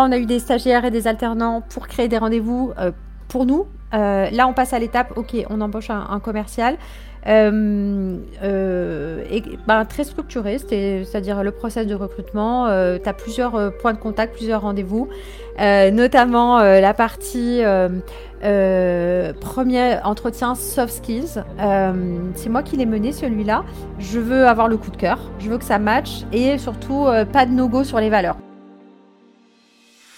on a eu des stagiaires et des alternants pour créer des rendez-vous pour nous. là, on passe à l'étape, ok, on embauche un commercial. Euh, euh, ben, très structuré, c'est-à-dire le process de recrutement. Euh, tu as plusieurs points de contact, plusieurs rendez-vous, notamment la partie premier entretien soft skills. c'est moi qui l'ai mené celui-là. Je veux avoir le coup de cœur, je veux que ça matche et surtout pas de no-go sur les valeurs.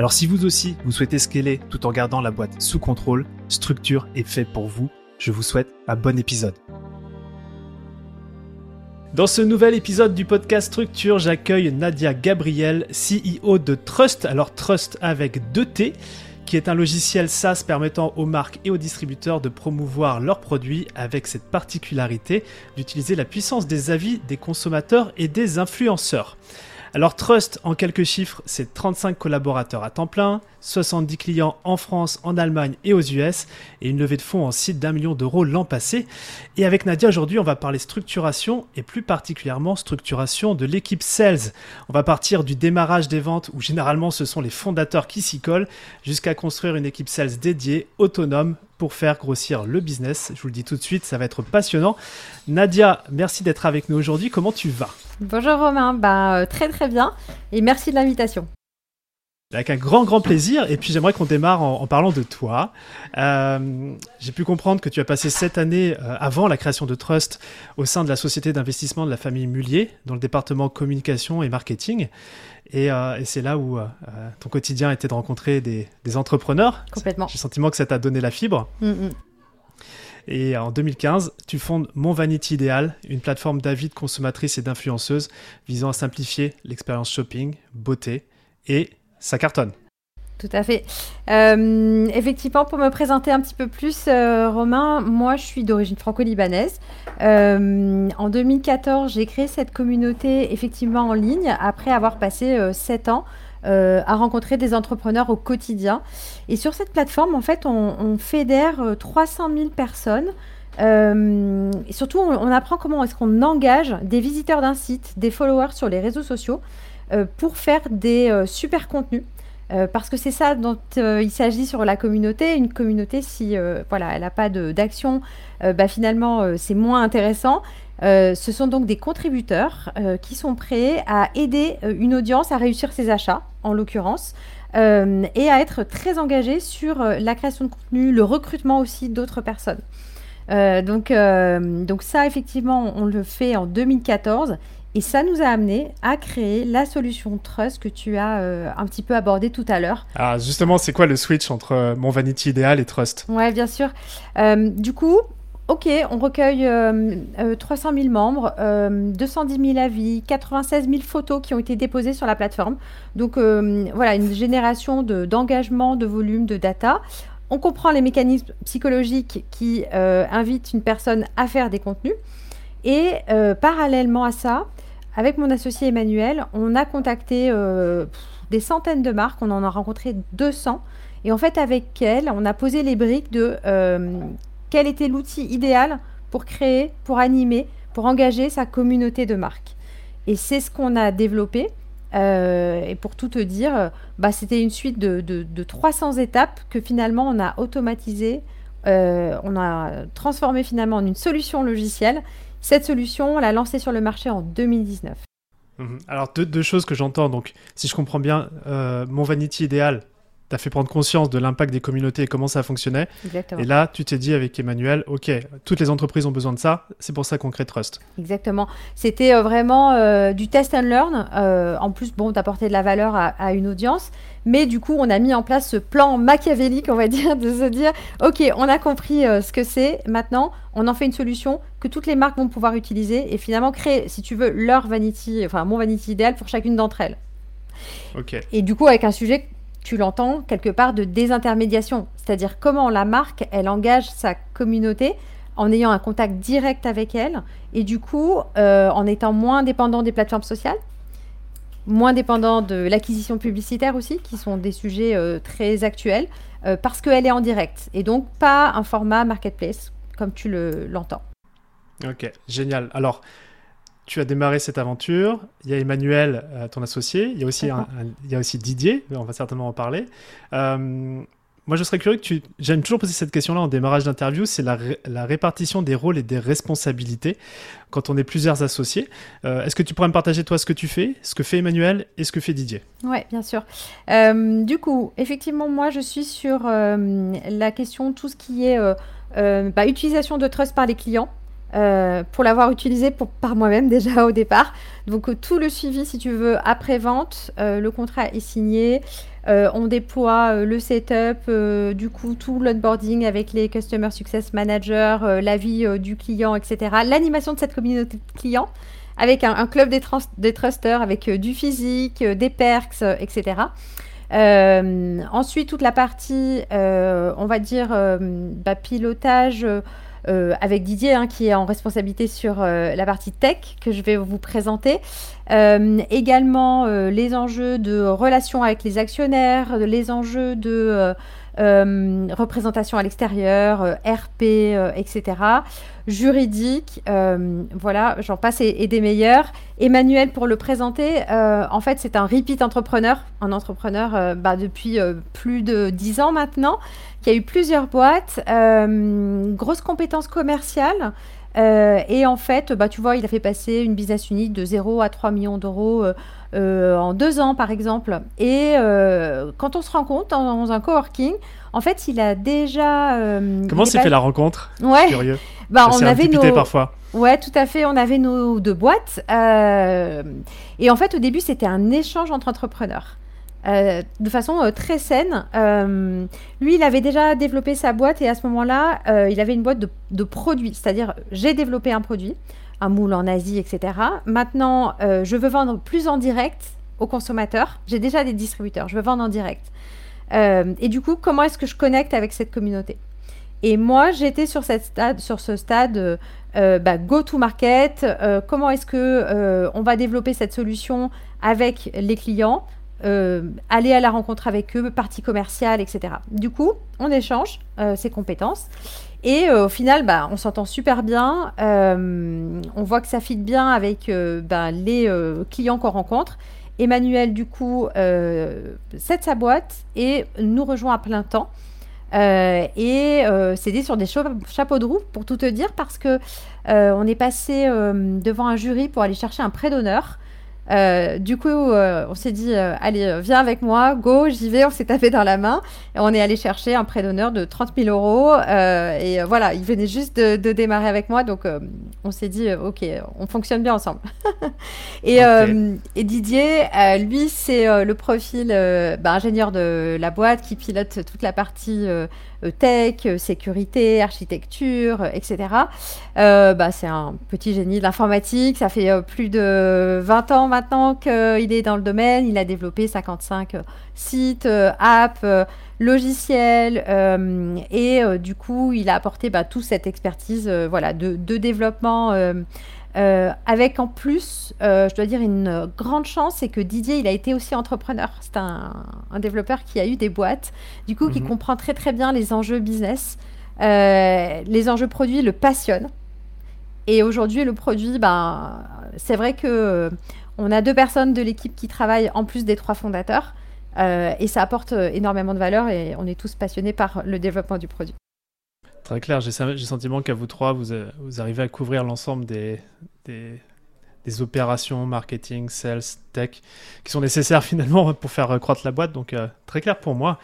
Alors si vous aussi, vous souhaitez scaler tout en gardant la boîte sous contrôle, Structure est fait pour vous. Je vous souhaite un bon épisode. Dans ce nouvel épisode du podcast Structure, j'accueille Nadia Gabriel, CEO de Trust, alors Trust avec 2 T, qui est un logiciel SaaS permettant aux marques et aux distributeurs de promouvoir leurs produits avec cette particularité d'utiliser la puissance des avis des consommateurs et des influenceurs. Alors Trust, en quelques chiffres, c'est 35 collaborateurs à temps plein, 70 clients en France, en Allemagne et aux US, et une levée de fonds en site d'un million d'euros l'an passé. Et avec Nadia, aujourd'hui, on va parler structuration, et plus particulièrement structuration de l'équipe Sales. On va partir du démarrage des ventes, où généralement ce sont les fondateurs qui s'y collent, jusqu'à construire une équipe Sales dédiée, autonome, pour faire grossir le business. Je vous le dis tout de suite, ça va être passionnant. Nadia, merci d'être avec nous aujourd'hui. Comment tu vas? Bonjour Romain, bah, très très bien et merci de l'invitation. Avec un grand grand plaisir et puis j'aimerais qu'on démarre en, parlant de toi. Euh, j'ai pu comprendre que tu as passé cette année euh, avant la création de Trust au sein de la société d'investissement de la famille Mullier dans le département communication et marketing. Et, c'est là où ton quotidien était de rencontrer des, entrepreneurs. Complètement. J'ai le sentiment que ça t'a donné la fibre. Mm, mm. Et en 2015, tu fondes Mon Vanity Ideal, une plateforme d'avis de consommatrices et d'influenceuses visant à simplifier l'expérience shopping, beauté, et ça cartonne. Tout à fait. Euh, effectivement, pour me présenter un petit peu plus, euh, Romain, moi je suis d'origine franco-libanaise. Euh, en 2014, j'ai créé cette communauté effectivement en ligne après avoir passé 7 ans à rencontrer des entrepreneurs au quotidien. Et sur cette plateforme, en fait, on, fédère 300 euh, 000 personnes. Et surtout, on, apprend comment est-ce qu'on engage des visiteurs d'un site, des followers sur les réseaux sociaux pour faire des super contenus. Parce que c'est ça dont il s'agit sur la communauté. Une communauté, si voilà, elle n'a pas d'action, bah, finalement, c'est moins intéressant. Euh, ce sont donc des contributeurs euh, qui sont prêts à aider euh, une audience à réussir ses achats, en l'occurrence, et à être très engagés sur la création de contenu, le recrutement aussi d'autres personnes. donc, donc ça, effectivement, on le fait en 2014. Et ça nous a amené à créer la solution Trust que tu as un petit peu abordé tout à l'heure. Ah, justement, c'est quoi le switch entre mon Vanity idéal et Trust? Ouais, bien sûr. du coup, Ok, on recueille 300 000 euh, euh, membres, 210 euh, 000 avis, 96 000 photos qui ont été déposées sur la plateforme. Donc voilà, une génération d'engagement, de, volume, de data. On comprend les mécanismes psychologiques qui invitent une personne à faire des contenus. Et parallèlement à ça, avec mon associé Emmanuel, on a contacté des centaines de marques, on en a rencontré 200. Et en fait, avec elle, on a posé les briques de quel était l'outil idéal pour créer, pour animer, pour engager sa communauté de marques. Et c'est ce qu'on a développé. Euh, et pour tout te dire, bah, c'était une suite de, 300 étapes que finalement on a automatisé, euh, on a transformé finalement en une solution logicielle. Cette solution, on l'a lancée sur le marché en 2019. Mhm. Alors deux, choses que j'entends. Donc, si je comprends bien, euh, mon vanity idéal, tu fait prendre conscience de l'impact des communautés et comment ça fonctionnait. Exactement. Et là, tu t'es dit avec Emmanuel, OK, toutes les entreprises ont besoin de ça, c'est pour ça qu'on crée Trust. Exactement. C'était euh, vraiment euh, du test and learn. Euh, en plus, bon, d'apporter de la valeur à, une audience. Mais du coup, on a mis en place ce plan machiavélique, on va dire, de se dire, OK, on a compris ce que c'est. Maintenant, on en fait une solution que toutes les marques vont pouvoir utiliser et finalement créer, si tu veux, leur vanity, enfin mon vanity idéal pour chacune d'entre elles. OK. Et du coup, avec un sujet tu l'entends quelque part de désintermédiation, c'est-à-dire comment la marque, elle engage sa communauté en ayant un contact direct avec elle et du coup en étant moins dépendant des plateformes sociales moins dépendant de l'acquisition publicitaire aussi, qui sont des sujets euh, très actuels, euh, parce qu'elle est en direct, et donc pas un format marketplace, comme tu l'entends. ok, génial. Alors, tu as démarré cette aventure, il y a Emmanuel, euh, ton associé, il y, a aussi il y a aussi Didier, on va certainement en parler. Moi, je serais curieux que tu. J'aime toujours poser cette question-là en démarrage d'interview c'est la, la, répartition des rôles et des responsabilités quand on est plusieurs associés. Euh, est-ce que tu pourrais me partager, toi, ce que tu fais, ce que fait Emmanuel et ce que fait Didier? Oui, bien sûr. Euh, du coup, effectivement, moi, je suis sur euh, la question, tout ce qui est bah, utilisation de trust par les clients. Pour l'avoir utilisé par moi-même déjà au départ. Donc tout le suivi, si tu veux, après-vente, le contrat est signé, euh, on déploie euh, le setup, euh, du coup tout l'onboarding avec les Customer Success Managers, l'avis du client, etc. L'animation de cette communauté de clients avec un, club des, des, trusters, avec du physique, des perks, etc. ensuite, toute la partie, on va dire, bah, pilotage euh, avec Didier hein, qui est en responsabilité sur euh, la partie tech que je vais vous présenter. Euh, également les enjeux de relations avec les actionnaires, les enjeux de représentation à l'extérieur, RP, etc. Juridique, voilà, j'en passe et, des meilleurs. Emmanuel, pour le présenter, en fait, c'est un repeat entrepreneur, un entrepreneur bah, depuis plus de 10 ans maintenant qui a eu plusieurs boîtes, euh, grosse compétence commerciale. Euh, et en fait, bah, tu vois, il a fait passer une business unit de 0 à 3 millions d'euros euh, en deux ans, par exemple. Et quand on se rend compte dans, un coworking, en fait, il a déjà. Comment s'est fait la rencontre? Ouais. Curieux. Bah, on avait nos. parfois. Ouais, tout à fait. On avait nos deux boîtes. et en fait, au début, c'était un échange entre entrepreneurs. Euh, de façon euh, très saine. Euh, lui, il avait déjà développé sa boîte et à ce moment-là, il avait une boîte de, produits, c'est-à-dire j'ai développé un produit, un moule en Asie, etc. Maintenant, je veux vendre plus en direct aux consommateurs. J'ai déjà des distributeurs, je veux vendre en direct. et du coup, comment est-ce que je connecte avec cette communauté? Et moi, j'étais sur, ce stade bah, go-to-market. comment est-ce que on va développer cette solution avec les clients? Euh, aller à la rencontre avec eux, partie commerciale, etc. Du coup, on échange euh, ses compétences. Et euh, au final, bah, on s'entend super bien. on voit que ça fit bien avec bah, les clients qu'on rencontre. Emmanuel, du coup, cède sa boîte et nous rejoint à plein temps. et c'est dit sur des chapeaux de roue, pour tout te dire, parce que on est passé devant un jury pour aller chercher un prêt d'honneur. Euh, du coup, euh, on s'est dit, euh, allez, viens avec moi, go, j'y vais. On s'est tapé dans la main et on est allé chercher un prêt d'honneur de 30 000 euros. et voilà, il venait juste de, démarrer avec moi, donc on s'est dit, ok, on fonctionne bien ensemble. et, et, Didier, lui, c'est le profil bah, ingénieur de la boîte qui pilote toute la partie tech, euh, sécurité, architecture, euh, etc. bah, c'est un petit génie de l'informatique. Ça fait plus de 20 ans maintenant qu'il est dans le domaine. Il a développé 55 sites, apps, logiciels. et du coup, il a apporté bah, toute cette expertise voilà, de développement euh, avec en plus, euh, je dois dire, une grande chance, c'est que Didier, il a été aussi entrepreneur. C'est un, développeur qui a eu des boîtes, du coup, qui mhm. comprend très très bien les enjeux business. Euh, les enjeux produits le passionnent. Et aujourd'hui, le produit, ben, c'est vrai que on a deux personnes de l'équipe qui travaillent en plus des trois fondateurs. et ça apporte énormément de valeur et on est tous passionnés par le développement du produit. Très clair, j'ai le sentiment qu'à vous trois, vous, euh, arrivez à couvrir l'ensemble des, des, opérations marketing, sales, tech, qui sont nécessaires finalement pour faire croître la boîte. Donc, euh, très clair pour moi.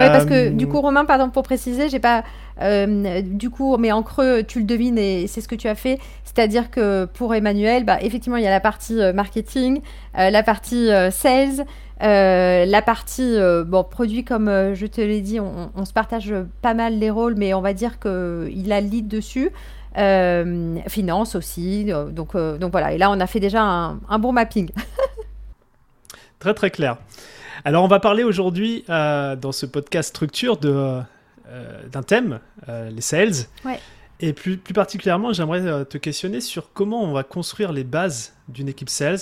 Oui, parce que du coup, Romain, pardon pour préciser, j'ai pas. Euh, du coup, mais en creux, tu le devines et c'est ce que tu as fait. C'est-à-dire que pour Emmanuel, bah, effectivement, il y a la partie marketing, la partie sales, euh, la partie euh, bon, produit, comme euh, je te l'ai dit, on, se partage pas mal les rôles, mais on va dire qu'il a le lead dessus. finance aussi. Donc, donc voilà. Et là, on a fait déjà un, bon mapping. très très clair. Alors, on va parler aujourd'hui dans ce podcast structure de, d'un thème, les sales. Ouais. Et plus, plus particulièrement, j'aimerais te questionner sur comment on va construire les bases d'une équipe sales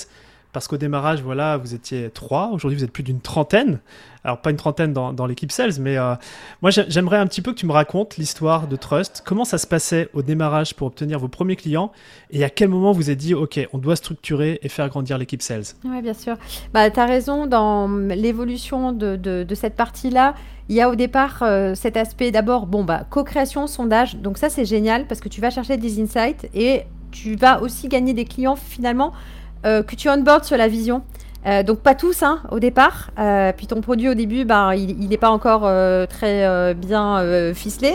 parce qu'au démarrage, voilà, vous étiez trois. Aujourd'hui, vous êtes plus d'une trentaine. Alors, pas une trentaine dans, l'équipe sales, mais euh, moi, j'aimerais un petit peu que tu me racontes l'histoire de Trust. Comment ça se passait au démarrage pour obtenir vos premiers clients? Et à quel moment vous avez dit, OK, on doit structurer et faire grandir l'équipe sales? Oui, bien sûr. Bah, tu as raison, dans l'évolution de, cette partie-là, il y a au départ euh, cet aspect d'abord, bon, bah, co-création, sondage. Donc, ça, c'est génial parce que tu vas chercher des insights et tu vas aussi gagner des clients finalement que tu onboardes sur la vision. Euh, donc pas tous hein, au départ. Euh, puis ton produit au début, bah, il n'est pas encore très bien ficelé.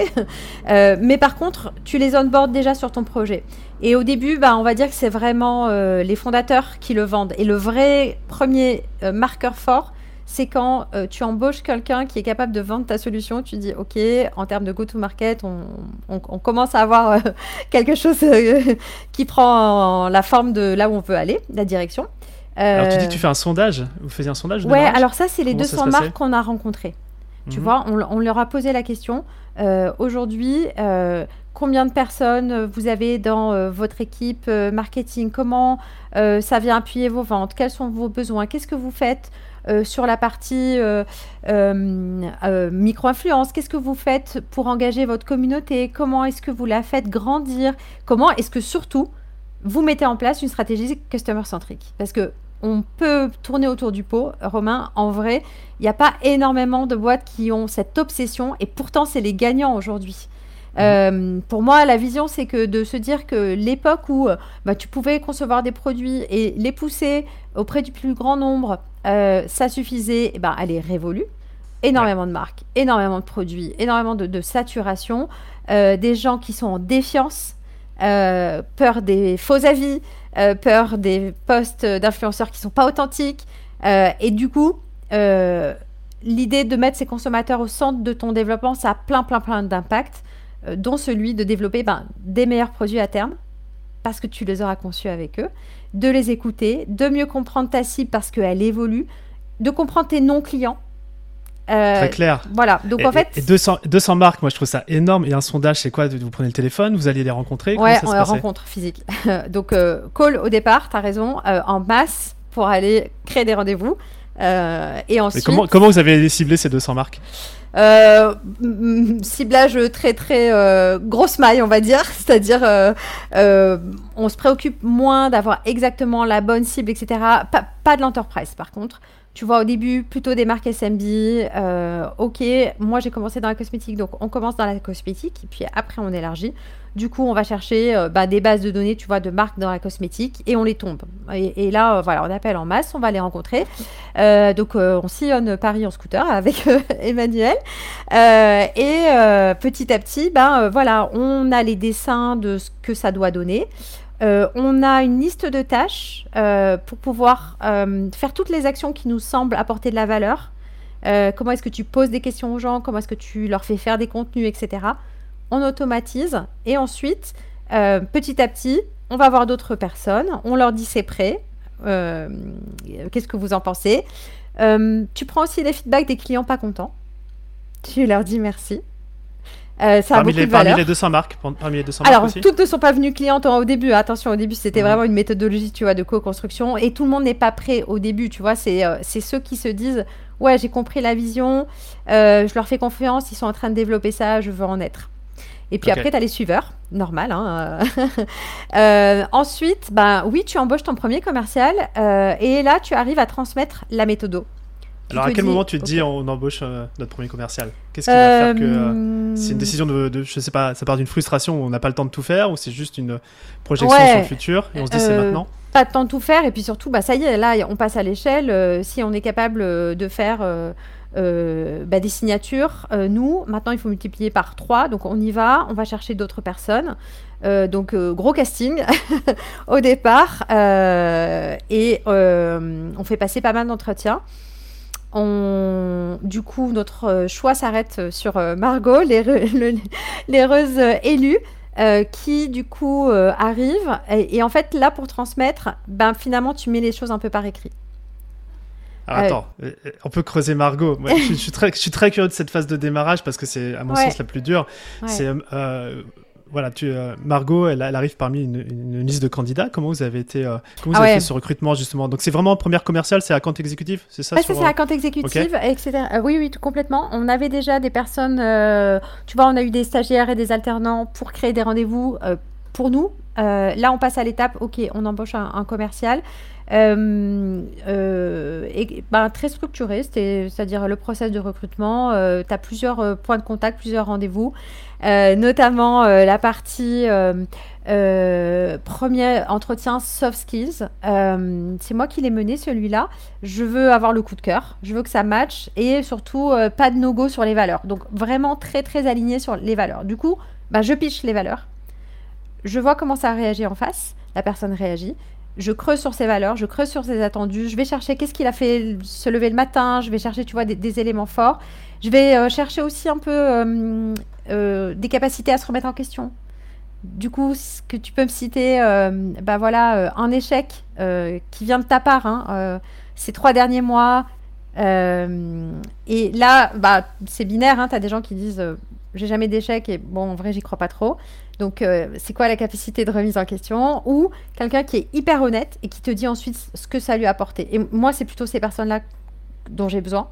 mais par contre, tu les onboardes déjà sur ton projet. Et au début, bah, on va dire que c'est vraiment les fondateurs qui le vendent. Et le vrai premier marqueur fort, c'est quand euh, tu embauches quelqu'un qui est capable de vendre ta solution, tu dis, OK, en termes de go-to-market, on, commence à avoir euh, quelque chose euh, qui prend la forme de là où on veut aller, la direction. alors tu dis que tu fais un sondage, vous faisiez un sondage Ouais, alors ça, c'est les 200 marques qu'on a rencontrées. Tu mhm. vois, on, leur a posé la question, aujourd'hui, combien de personnes vous avez dans votre équipe marketing? Comment ça vient appuyer vos ventes? Quels sont vos besoins? Qu'est-ce que vous faites euh, sur la partie euh, euh, micro-influence, qu'est-ce que vous faites pour engager votre communauté? Comment est-ce que vous la faites grandir? Comment est-ce que surtout vous mettez en place une stratégie customer centrique Parce que on peut tourner autour du pot, Romain. En vrai, il n'y a pas énormément de boîtes qui ont cette obsession et pourtant, c'est les gagnants aujourd'hui. Mhm. pour moi, la vision, c'est que de se dire que l'époque où bah, tu pouvais concevoir des produits et les pousser auprès du plus grand nombre euh, ça suffisait, eh ben, elle est révolue. Énormément de marques, énormément de produits, énormément de, saturation, euh, des gens qui sont en défiance, euh, peur des faux avis, peur des posts d'influenceurs qui sont pas authentiques. et du coup, l'idée de mettre ces consommateurs au centre de ton développement, ça a plein, plein, plein d'impacts, dont celui de développer ben, des meilleurs produits à terme, parce que tu les auras conçus avec eux, de les écouter, de mieux comprendre ta cible parce qu'elle évolue, de comprendre tes non-clients. Euh, Très clair. Voilà. Donc en fait. Et 200, 200 marques, moi je trouve ça énorme. Et un sondage, c'est quoi? Vous prenez le téléphone, vous allez les rencontrer? Ouais, on rencontre physique. Donc euh, call au départ, tu as raison, euh, en masse pour aller créer des rendez-vous. et ensuite. comment, comment vous avez ciblé ces 200 marques? Euh, ciblage très très euh, grosse maille, on va dire. C'est-à-dire, euh, on se préoccupe moins d'avoir exactement la bonne cible, etc. Pas, pas de l'enterprise, par contre. Tu vois, au début, plutôt des marques SMB. ok, moi j'ai commencé dans la cosmétique, donc on commence dans la cosmétique, et puis après on élargit. Du coup, on va chercher euh, bah, des bases de données, tu vois, de marques dans la cosmétique et on les tombe. Et, là, euh, voilà, on appelle en masse, on va les rencontrer. Euh, donc, on sillonne Paris en scooter avec Emmanuel. et petit à petit, ben voilà, on a les dessins de ce que ça doit donner. on a une liste de tâches pour pouvoir faire toutes les actions qui nous semblent apporter de la valeur. comment est-ce que tu poses des questions aux gens? Comment est-ce que tu leur fais faire des contenus, etc on automatise et ensuite, euh, petit à petit, on va voir d'autres personnes, on leur dit c'est prêt, euh, qu'est-ce que vous en pensez euh, Tu prends aussi les feedbacks des clients pas contents, tu leur dis merci. ça parmi, les, parmi les 200 marques, parmi les 200 Alors, marques toutes ne sont pas venues clientes au début. Attention, au début, c'était mhm. vraiment une méthodologie, tu vois, de co-construction. Et tout le monde n'est pas prêt au début, tu vois. C'est ceux qui se disent, ouais, j'ai compris la vision, je leur fais confiance, ils sont en train de développer ça, je veux en être. Et puis après, tu as les suiveurs, normal. Hein, euh. Euh, ensuite, ben, oui, tu embauches ton premier commercial euh, et là, tu arrives à transmettre la méthode. Alors, à quel moment tu te dis on embauche notre premier commercial? Qu'est-ce qui va faire que c'est une décision de, de, je sais pas, ça part d'une frustration où on n'a pas le temps de tout faire ou c'est juste une projection sur le futur et on se dit c'est maintenant? Pas de temps de tout faire et puis surtout, bah, ça y est, là, on passe à l'échelle. si on est capable de faire euh, bah, des signatures. Euh, nous, maintenant, il faut multiplier par 3. Donc, on y va. On va chercher d'autres personnes. Euh, donc, gros casting au départ. et on fait passer pas mal d'entretiens. On... Du coup, notre choix s'arrête sur Margot, l'heureuse élue. qui du coup arrive et, et, en fait là pour transmettre ben finalement tu mets les choses un peu par écrit Alors, attends, on peut creuser Margot. je, suis très, je suis très curieux de cette phase de démarrage parce que c'est, à mon sens, la plus dure. C'est voilà, tu, euh, Margot, elle, arrive parmi une, liste de candidats. Comment vous avez été, euh, comment vous ah avez fait ce recrutement justement? Donc c'est vraiment première commerciale, c'est à compte exécutif, c'est ça C'est à compte exécutif, etc. Euh, oui, oui, tout complètement. On avait déjà des personnes, tu vois, on a eu des stagiaires et des alternants pour créer des rendez-vous pour nous. là, on passe à l'étape, ok, on embauche un, commercial. Et, ben, très structuré, c'est-à-dire le process de recrutement. tu as plusieurs points de contact, plusieurs rendez-vous. Euh, notamment euh, la partie euh, premier entretien soft skills. c'est moi qui l'ai mené celui-là. Je veux avoir le coup de cœur, je veux que ça matche et surtout pas de no-go sur les valeurs. Donc vraiment très très aligné sur les valeurs. Du coup, bah, je pitch les valeurs. Je vois comment ça réagit en face. La personne réagit je creuse sur ses valeurs, je creuse sur ses attendus, je vais chercher qu'est-ce qu'il a fait se lever le matin, je vais chercher, tu vois, des, éléments forts. Je vais chercher aussi un peu euh, des capacités à se remettre en question. Du coup, ce que tu peux me citer, euh, bah voilà, euh, un échec qui vient de ta part, hein, ces trois derniers mois. et là, bah, c'est binaire, hein, tu as des gens qui disent j'ai jamais d'échec et bon, en vrai, j'y crois pas trop. Donc, c'est quoi la capacité de remise en question Ou quelqu'un qui est hyper honnête et qui te dit ensuite ce que ça lui a apporté. Et moi, c'est plutôt ces personnes-là dont j'ai besoin.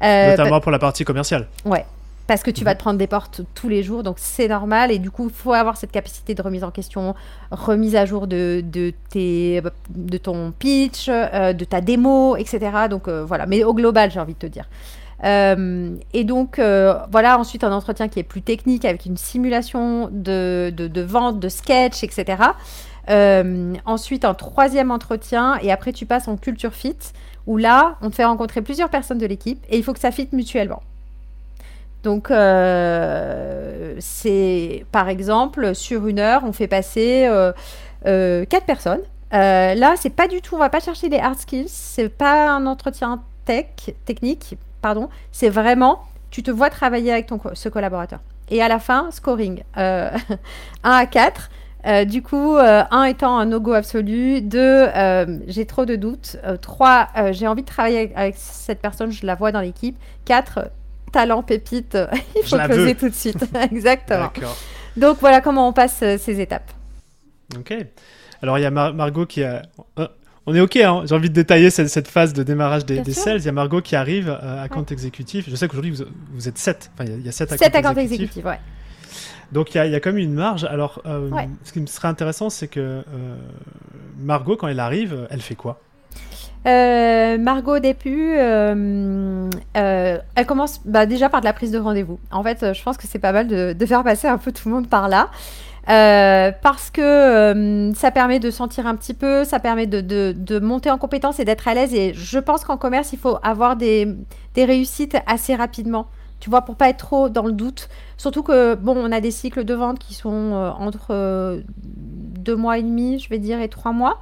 Notamment pour la partie commerciale. Ouais, parce que tu vas te prendre des portes tous les jours, donc c'est normal. Et du coup, il faut avoir cette capacité de remise en question, remise à jour de, de, tes, de ton pitch, euh, de ta démo, etc. Donc euh, voilà, mais au global, j'ai envie de te dire. Euh, et donc, voilà, ensuite un entretien qui est plus technique avec une simulation de, vente, de sketch, etc. ensuite, un troisième entretien et après, tu passes en culture fit où là, on te fait rencontrer plusieurs personnes de l'équipe et il faut que ça fit mutuellement. Donc, euh, c'est par exemple, sur une heure, on fait passer euh, euh, quatre personnes. là, c'est pas du tout, on va pas chercher des hard skills, c'est pas un entretien tech, technique, pardon, c'est vraiment, tu te vois travailler avec ton, ce collaborateur. Et à la fin, scoring, 1 à 4. du coup, 1 étant un no-go absolu, 2, j'ai trop de doutes, 3, j'ai envie de travailler avec, avec, cette personne, je la vois dans l'équipe, 4, talent pépite, il faut closer tout de suite. Exactement. Donc voilà comment on passe euh, ces étapes. Ok. Alors il y a Margot qui a. Euh, on est OK, hein j'ai envie de détailler cette, phase de démarrage des, des sales. Il y a Margot qui arrive euh, à compte exécutif. Je sais qu'aujourd'hui, vous, vous, êtes 7. Enfin, il y a 7 à compte exécutif. ouais. Donc il y, a, il y a comme une marge. Alors, ce qui me serait intéressant, c'est que Margot, quand elle arrive, elle fait quoi? Euh, Margot euh, euh, elle commence bah, déjà par de la prise de rendez-vous. En fait, je pense que c'est pas mal de, faire passer un peu tout le monde par là. Parce que ça permet de sentir un petit peu, ça permet de, monter en compétence et d'être à l'aise. Et je pense qu'en commerce, il faut avoir des, des, réussites assez rapidement. Tu vois, pour pas être trop dans le doute. Surtout que, bon, on a des cycles de vente qui sont entre deux mois et demi, je vais dire, et trois mois.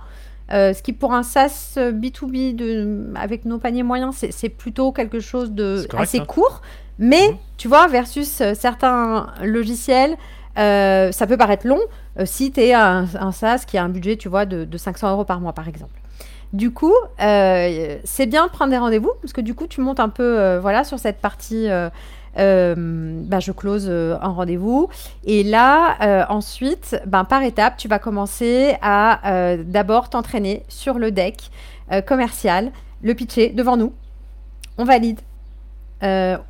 Euh, ce qui pour un SaaS B2B de, avec nos paniers moyens, c'est plutôt quelque chose de assez hein. court. Mais mhm. tu vois, versus euh, certains logiciels, euh, ça peut paraître long si tu es un, un, SaaS qui a un budget, tu vois, de, de 500 euros par mois, par exemple. Du coup, c'est bien de prendre des rendez-vous parce que du coup, tu montes un peu voilà, sur cette partie euh, bah, je close euh, un rendez-vous. Et là, euh, ensuite, ben, par étape, tu vas commencer à d'abord t'entraîner sur le deck commercial, le pitcher devant nous. On valide ou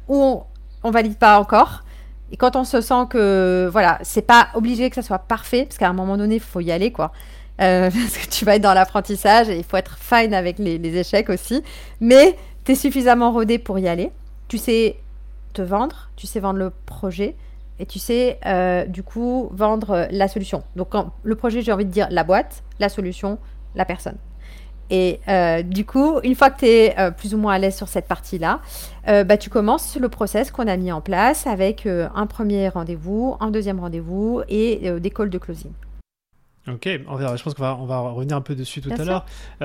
on, on valide pas encore. Et quand on se sent que, voilà, c'est pas obligé que ça soit parfait, parce qu'à un moment donné, il faut y aller, quoi. parce que tu vas être dans l'apprentissage et il faut être fine avec les, échecs aussi. Mais tu es suffisamment rodé pour y aller. Tu sais te vendre, tu sais vendre le projet et tu sais euh, du coup vendre la solution. Donc le projet, j'ai envie de dire la boîte, la solution, la personne. Et euh, du coup, une fois que tu es euh, plus ou moins à l'aise sur cette partie-là, bah, tu commences le process qu'on a mis en place avec un premier rendez-vous, un deuxième rendez-vous et des calls de closing. Ok, je pense qu'on va, on va revenir un peu dessus tout à l'heure.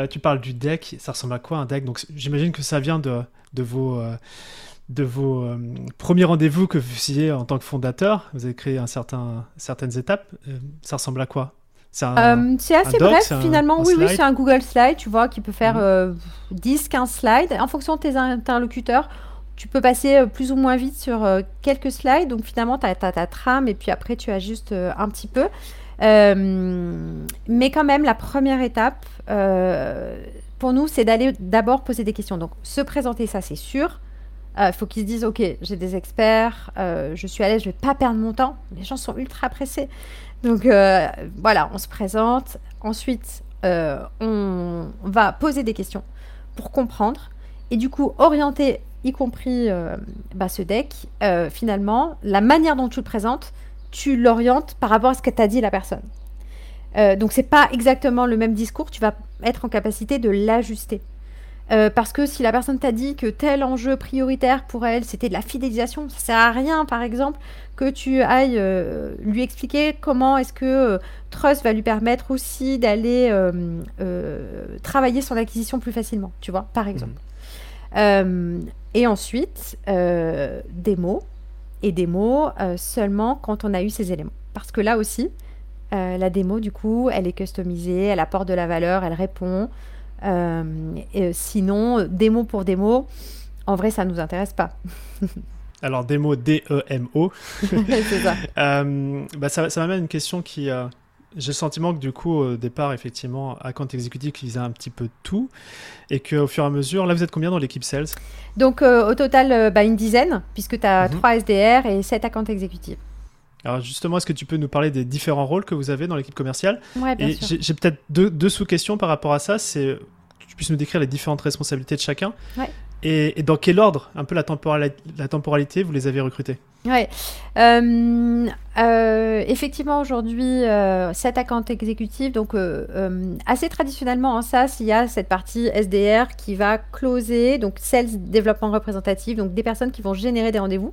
tu parles du deck, ça ressemble à quoi un deck? Donc j'imagine que ça vient de, de vos de vos euh, premiers rendez-vous que vous faisiez en tant que fondateur. Vous avez créé un certain, certaines étapes. Euh, ça ressemble à quoi? C'est Euh, assez doc, bref un- finalement. un oui, oui, c'est un Google Slide, tu vois, qui peut faire Mhm. euh, 10-15 slides. En fonction de tes interlocuteurs, tu peux passer euh, plus ou moins vite sur euh, quelques slides. Donc finalement, tu as, ta trame et puis après, tu ajustes un petit peu. Mais quand même, la première étape, pour nous, c'est d'aller d'abord poser des questions. Donc se présenter, ça c'est sûr. Il faut qu'ils se disent, OK, j'ai des experts, euh, je suis à l'aise, je vais pas perdre mon temps. Les gens sont ultra pressés. Donc euh, voilà, on se présente. Ensuite, euh, on va poser des questions pour comprendre et du coup orienter, y compris euh, bah, ce deck, euh, finalement, la manière dont tu le présentes, tu l'orientes par rapport à ce que t'a dit la personne. Euh, donc c'est pas exactement le même discours, tu vas être en capacité de l'ajuster. Euh, parce que si la personne t'a dit que tel enjeu prioritaire pour elle, c'était de la fidélisation, ça sert à rien, par exemple, que tu ailles euh, lui expliquer comment est-ce que euh, Trust va lui permettre aussi d'aller travailler son acquisition plus facilement, tu vois, par exemple. Euh, et ensuite, des mots, et des mots seulement quand on a eu ces éléments. Parce que là aussi, la démo, du coup, elle est customisée, elle apporte de la valeur, elle répond. Euh, et, sinon, démo pour démo, en vrai, ça nous intéresse pas. Alors, démo, D-E-M-O. c'est ça. Euh, bah, ça, ça m'amène à une question qui. euh, j'ai le sentiment que du coup, au départ, effectivement, à compte exécutif, ils faisaient un petit peu tout. Et qu'au fur et à mesure, là, vous êtes combien dans l'équipe sales? Donc, euh, au total, euh, bah, une dizaine, puisque tu as Mhm. 3 SDR et 7 accounts exécutifs. Alors, justement, est-ce que tu peux nous parler des différents rôles que vous avez dans l'équipe commerciale Ouais, bien Et sûr. j'ai peut-être deux, deux sous-questions par rapport à ça. C'est que tu puisses nous décrire les différentes responsabilités de chacun. Ouais. Et, et dans quel ordre, un peu la, temporali- la temporalité, vous les avez recrutés Ouais. Euh, euh, effectivement, aujourd'hui, euh, cet account exécutif, donc euh, assez traditionnellement en SaaS, il y a cette partie SDR qui va closer, donc Sales Développement Représentatif, donc des personnes qui vont générer des rendez-vous.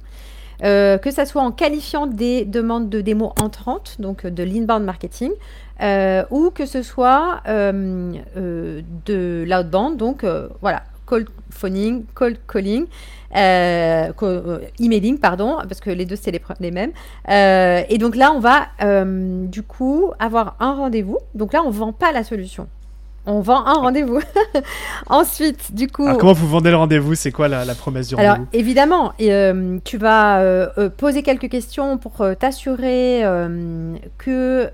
Euh, que ça soit en qualifiant des demandes de démo entrantes, donc euh, de l'inbound marketing, euh, ou que ce soit de l'outbound, donc voilà, cold phoning, cold calling, euh, emailing, pardon, parce que les deux c'est les, mêmes. Et donc là, on va du coup avoir un rendez-vous. Donc là, on vend pas la solution. On vend un rendez-vous. Ensuite, du coup. Alors, comment vous vendez le rendez-vous? C'est quoi la, la promesse du Alors rendez-vous? évidemment, et, euh, tu vas euh, euh, poser quelques questions pour euh, t'assurer que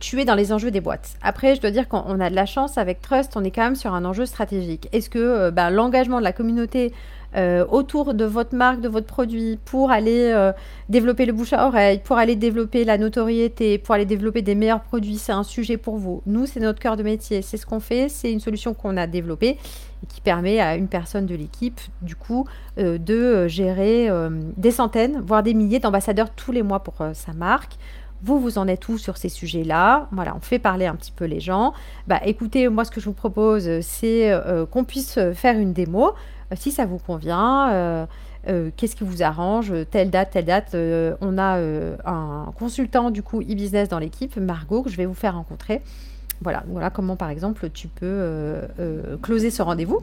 tu es dans les enjeux des boîtes. Après, je dois dire qu'on a de la chance avec Trust, on est quand même sur un enjeu stratégique. Est-ce que bah, l'engagement de la communauté euh, autour de votre marque, de votre produit, pour aller euh, développer le bouche à oreille, pour aller développer la notoriété, pour aller développer des meilleurs produits, c'est un sujet pour vous. Nous, c'est notre cœur de métier, c'est ce qu'on fait, c'est une solution qu'on a développée et qui permet à une personne de l'équipe, du coup, euh, de gérer des centaines, voire des milliers d'ambassadeurs tous les mois pour sa marque. Vous, vous en êtes où sur ces sujets-là? Voilà, on fait parler un petit peu les gens. Bah, écoutez, moi, ce que je vous propose, c'est qu'on puisse faire une démo. Euh, si ça vous convient, euh, euh, qu'est-ce qui vous arrange Telle date, telle date. on a un consultant, du coup, e-business dans l'équipe, Margot, que je vais vous faire rencontrer. Voilà, voilà comment, par exemple, tu peux closer ce rendez-vous.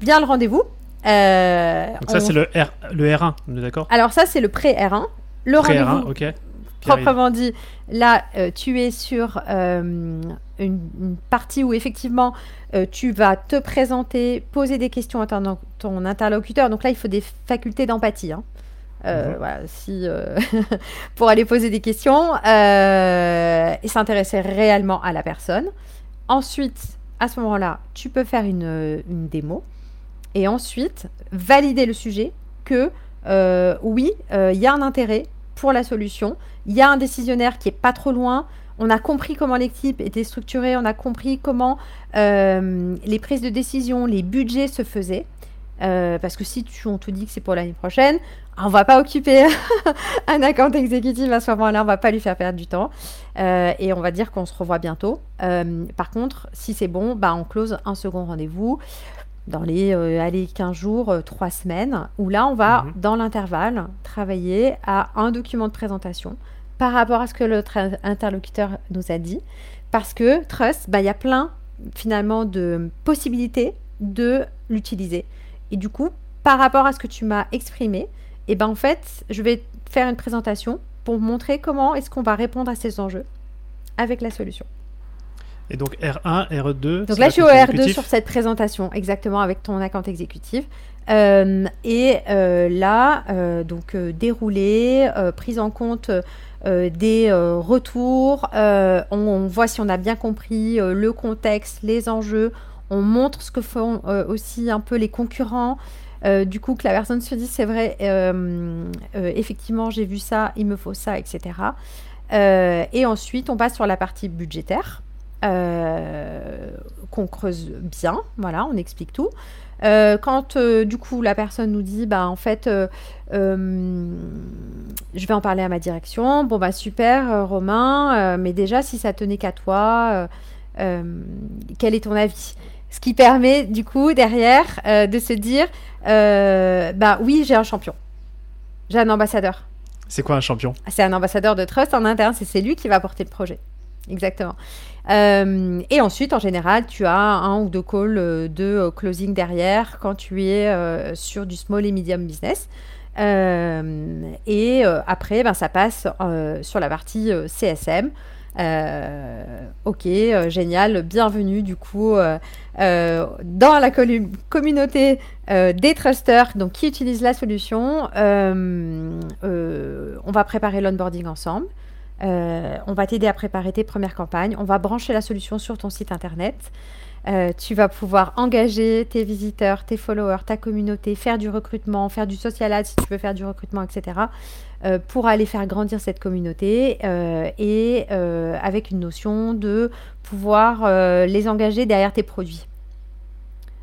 Bien le rendez-vous. Donc, ça, on- c'est le, R, le R1, on est d'accord? Alors ça, c'est le pré-R1. Le Pré-R1, rendez-vous, ok. Proprement dit, là, euh, tu es sur euh, une, une partie où effectivement, euh, tu vas te présenter, poser des questions à ton, ton interlocuteur. Donc là, il faut des facultés d'empathie. hein. Euh, Mhm. voilà, si, euh, pour aller poser des questions euh, et s'intéresser réellement à la personne. Ensuite, à ce moment-là, tu peux faire une, une démo et ensuite valider le sujet que oui, il y a un intérêt pour la solution, il y a un décisionnaire qui est pas trop loin, on a compris comment l'équipe était structurée, on a compris comment euh, les prises de décision, les budgets se faisaient. Euh, parce que si tu, on te dit que c'est pour l'année prochaine, on va pas occuper un account exécutif à ce moment-là, on va pas lui faire perdre du temps. Euh, et on va dire qu'on se revoit bientôt. Par contre, si c'est bon, bah, on close un second rendez-vous dans les euh, allez, 15 jours, 3 semaines, où là, on va, Mhm. dans l'intervalle, travailler à un document de présentation par rapport à ce que l'autre in- interlocuteur nous a dit. Parce que Trust, bah, il y a plein, finalement, de possibilités de l'utiliser. Et du coup, par rapport à ce que tu m'as exprimé, et ben en fait, je vais faire une présentation pour montrer comment est-ce qu'on va répondre à ces enjeux avec la solution. Et donc R1, R2. Donc là, je suis au R2 sur cette présentation, exactement, avec ton account exécutif. Euh, et euh, là, euh, donc déroulé, prise en compte des retours, on, voit si on a bien compris le contexte, les enjeux, on montre ce que font aussi un peu les concurrents. du coup, que la personne se dit c'est vrai, effectivement, j'ai vu ça, il me faut ça, etc. et ensuite, on passe sur la partie budgétaire. Euh, qu'on creuse bien, voilà, on explique tout. Euh, quand euh, du coup la personne nous dit bah en fait je vais en parler à ma direction. Bon bah super Romain mais déjà si ça tenait qu'à toi quel est ton avis? Ce qui permet du coup derrière de se dire bah oui j'ai un champion. J'ai un ambassadeur. C'est quoi un champion? C'est un ambassadeur de trust en interne c'est lui qui va porter le projet exactement euh, et ensuite, en général, tu as un ou deux calls euh, de euh, closing derrière quand tu es sur du small et medium business. et après, ben, ça passe sur la partie CSM. ok, génial, bienvenue du coup dans la communauté des trusters donc, qui utilisent la solution. on va préparer l'onboarding ensemble. Euh, on va t'aider à préparer tes premières campagnes. On va brancher la solution sur ton site internet. Euh, tu vas pouvoir engager tes visiteurs, tes followers, ta communauté, faire du recrutement, faire du social ad si tu veux faire du recrutement, etc. Euh, pour aller faire grandir cette communauté et avec une notion de pouvoir les engager derrière tes produits.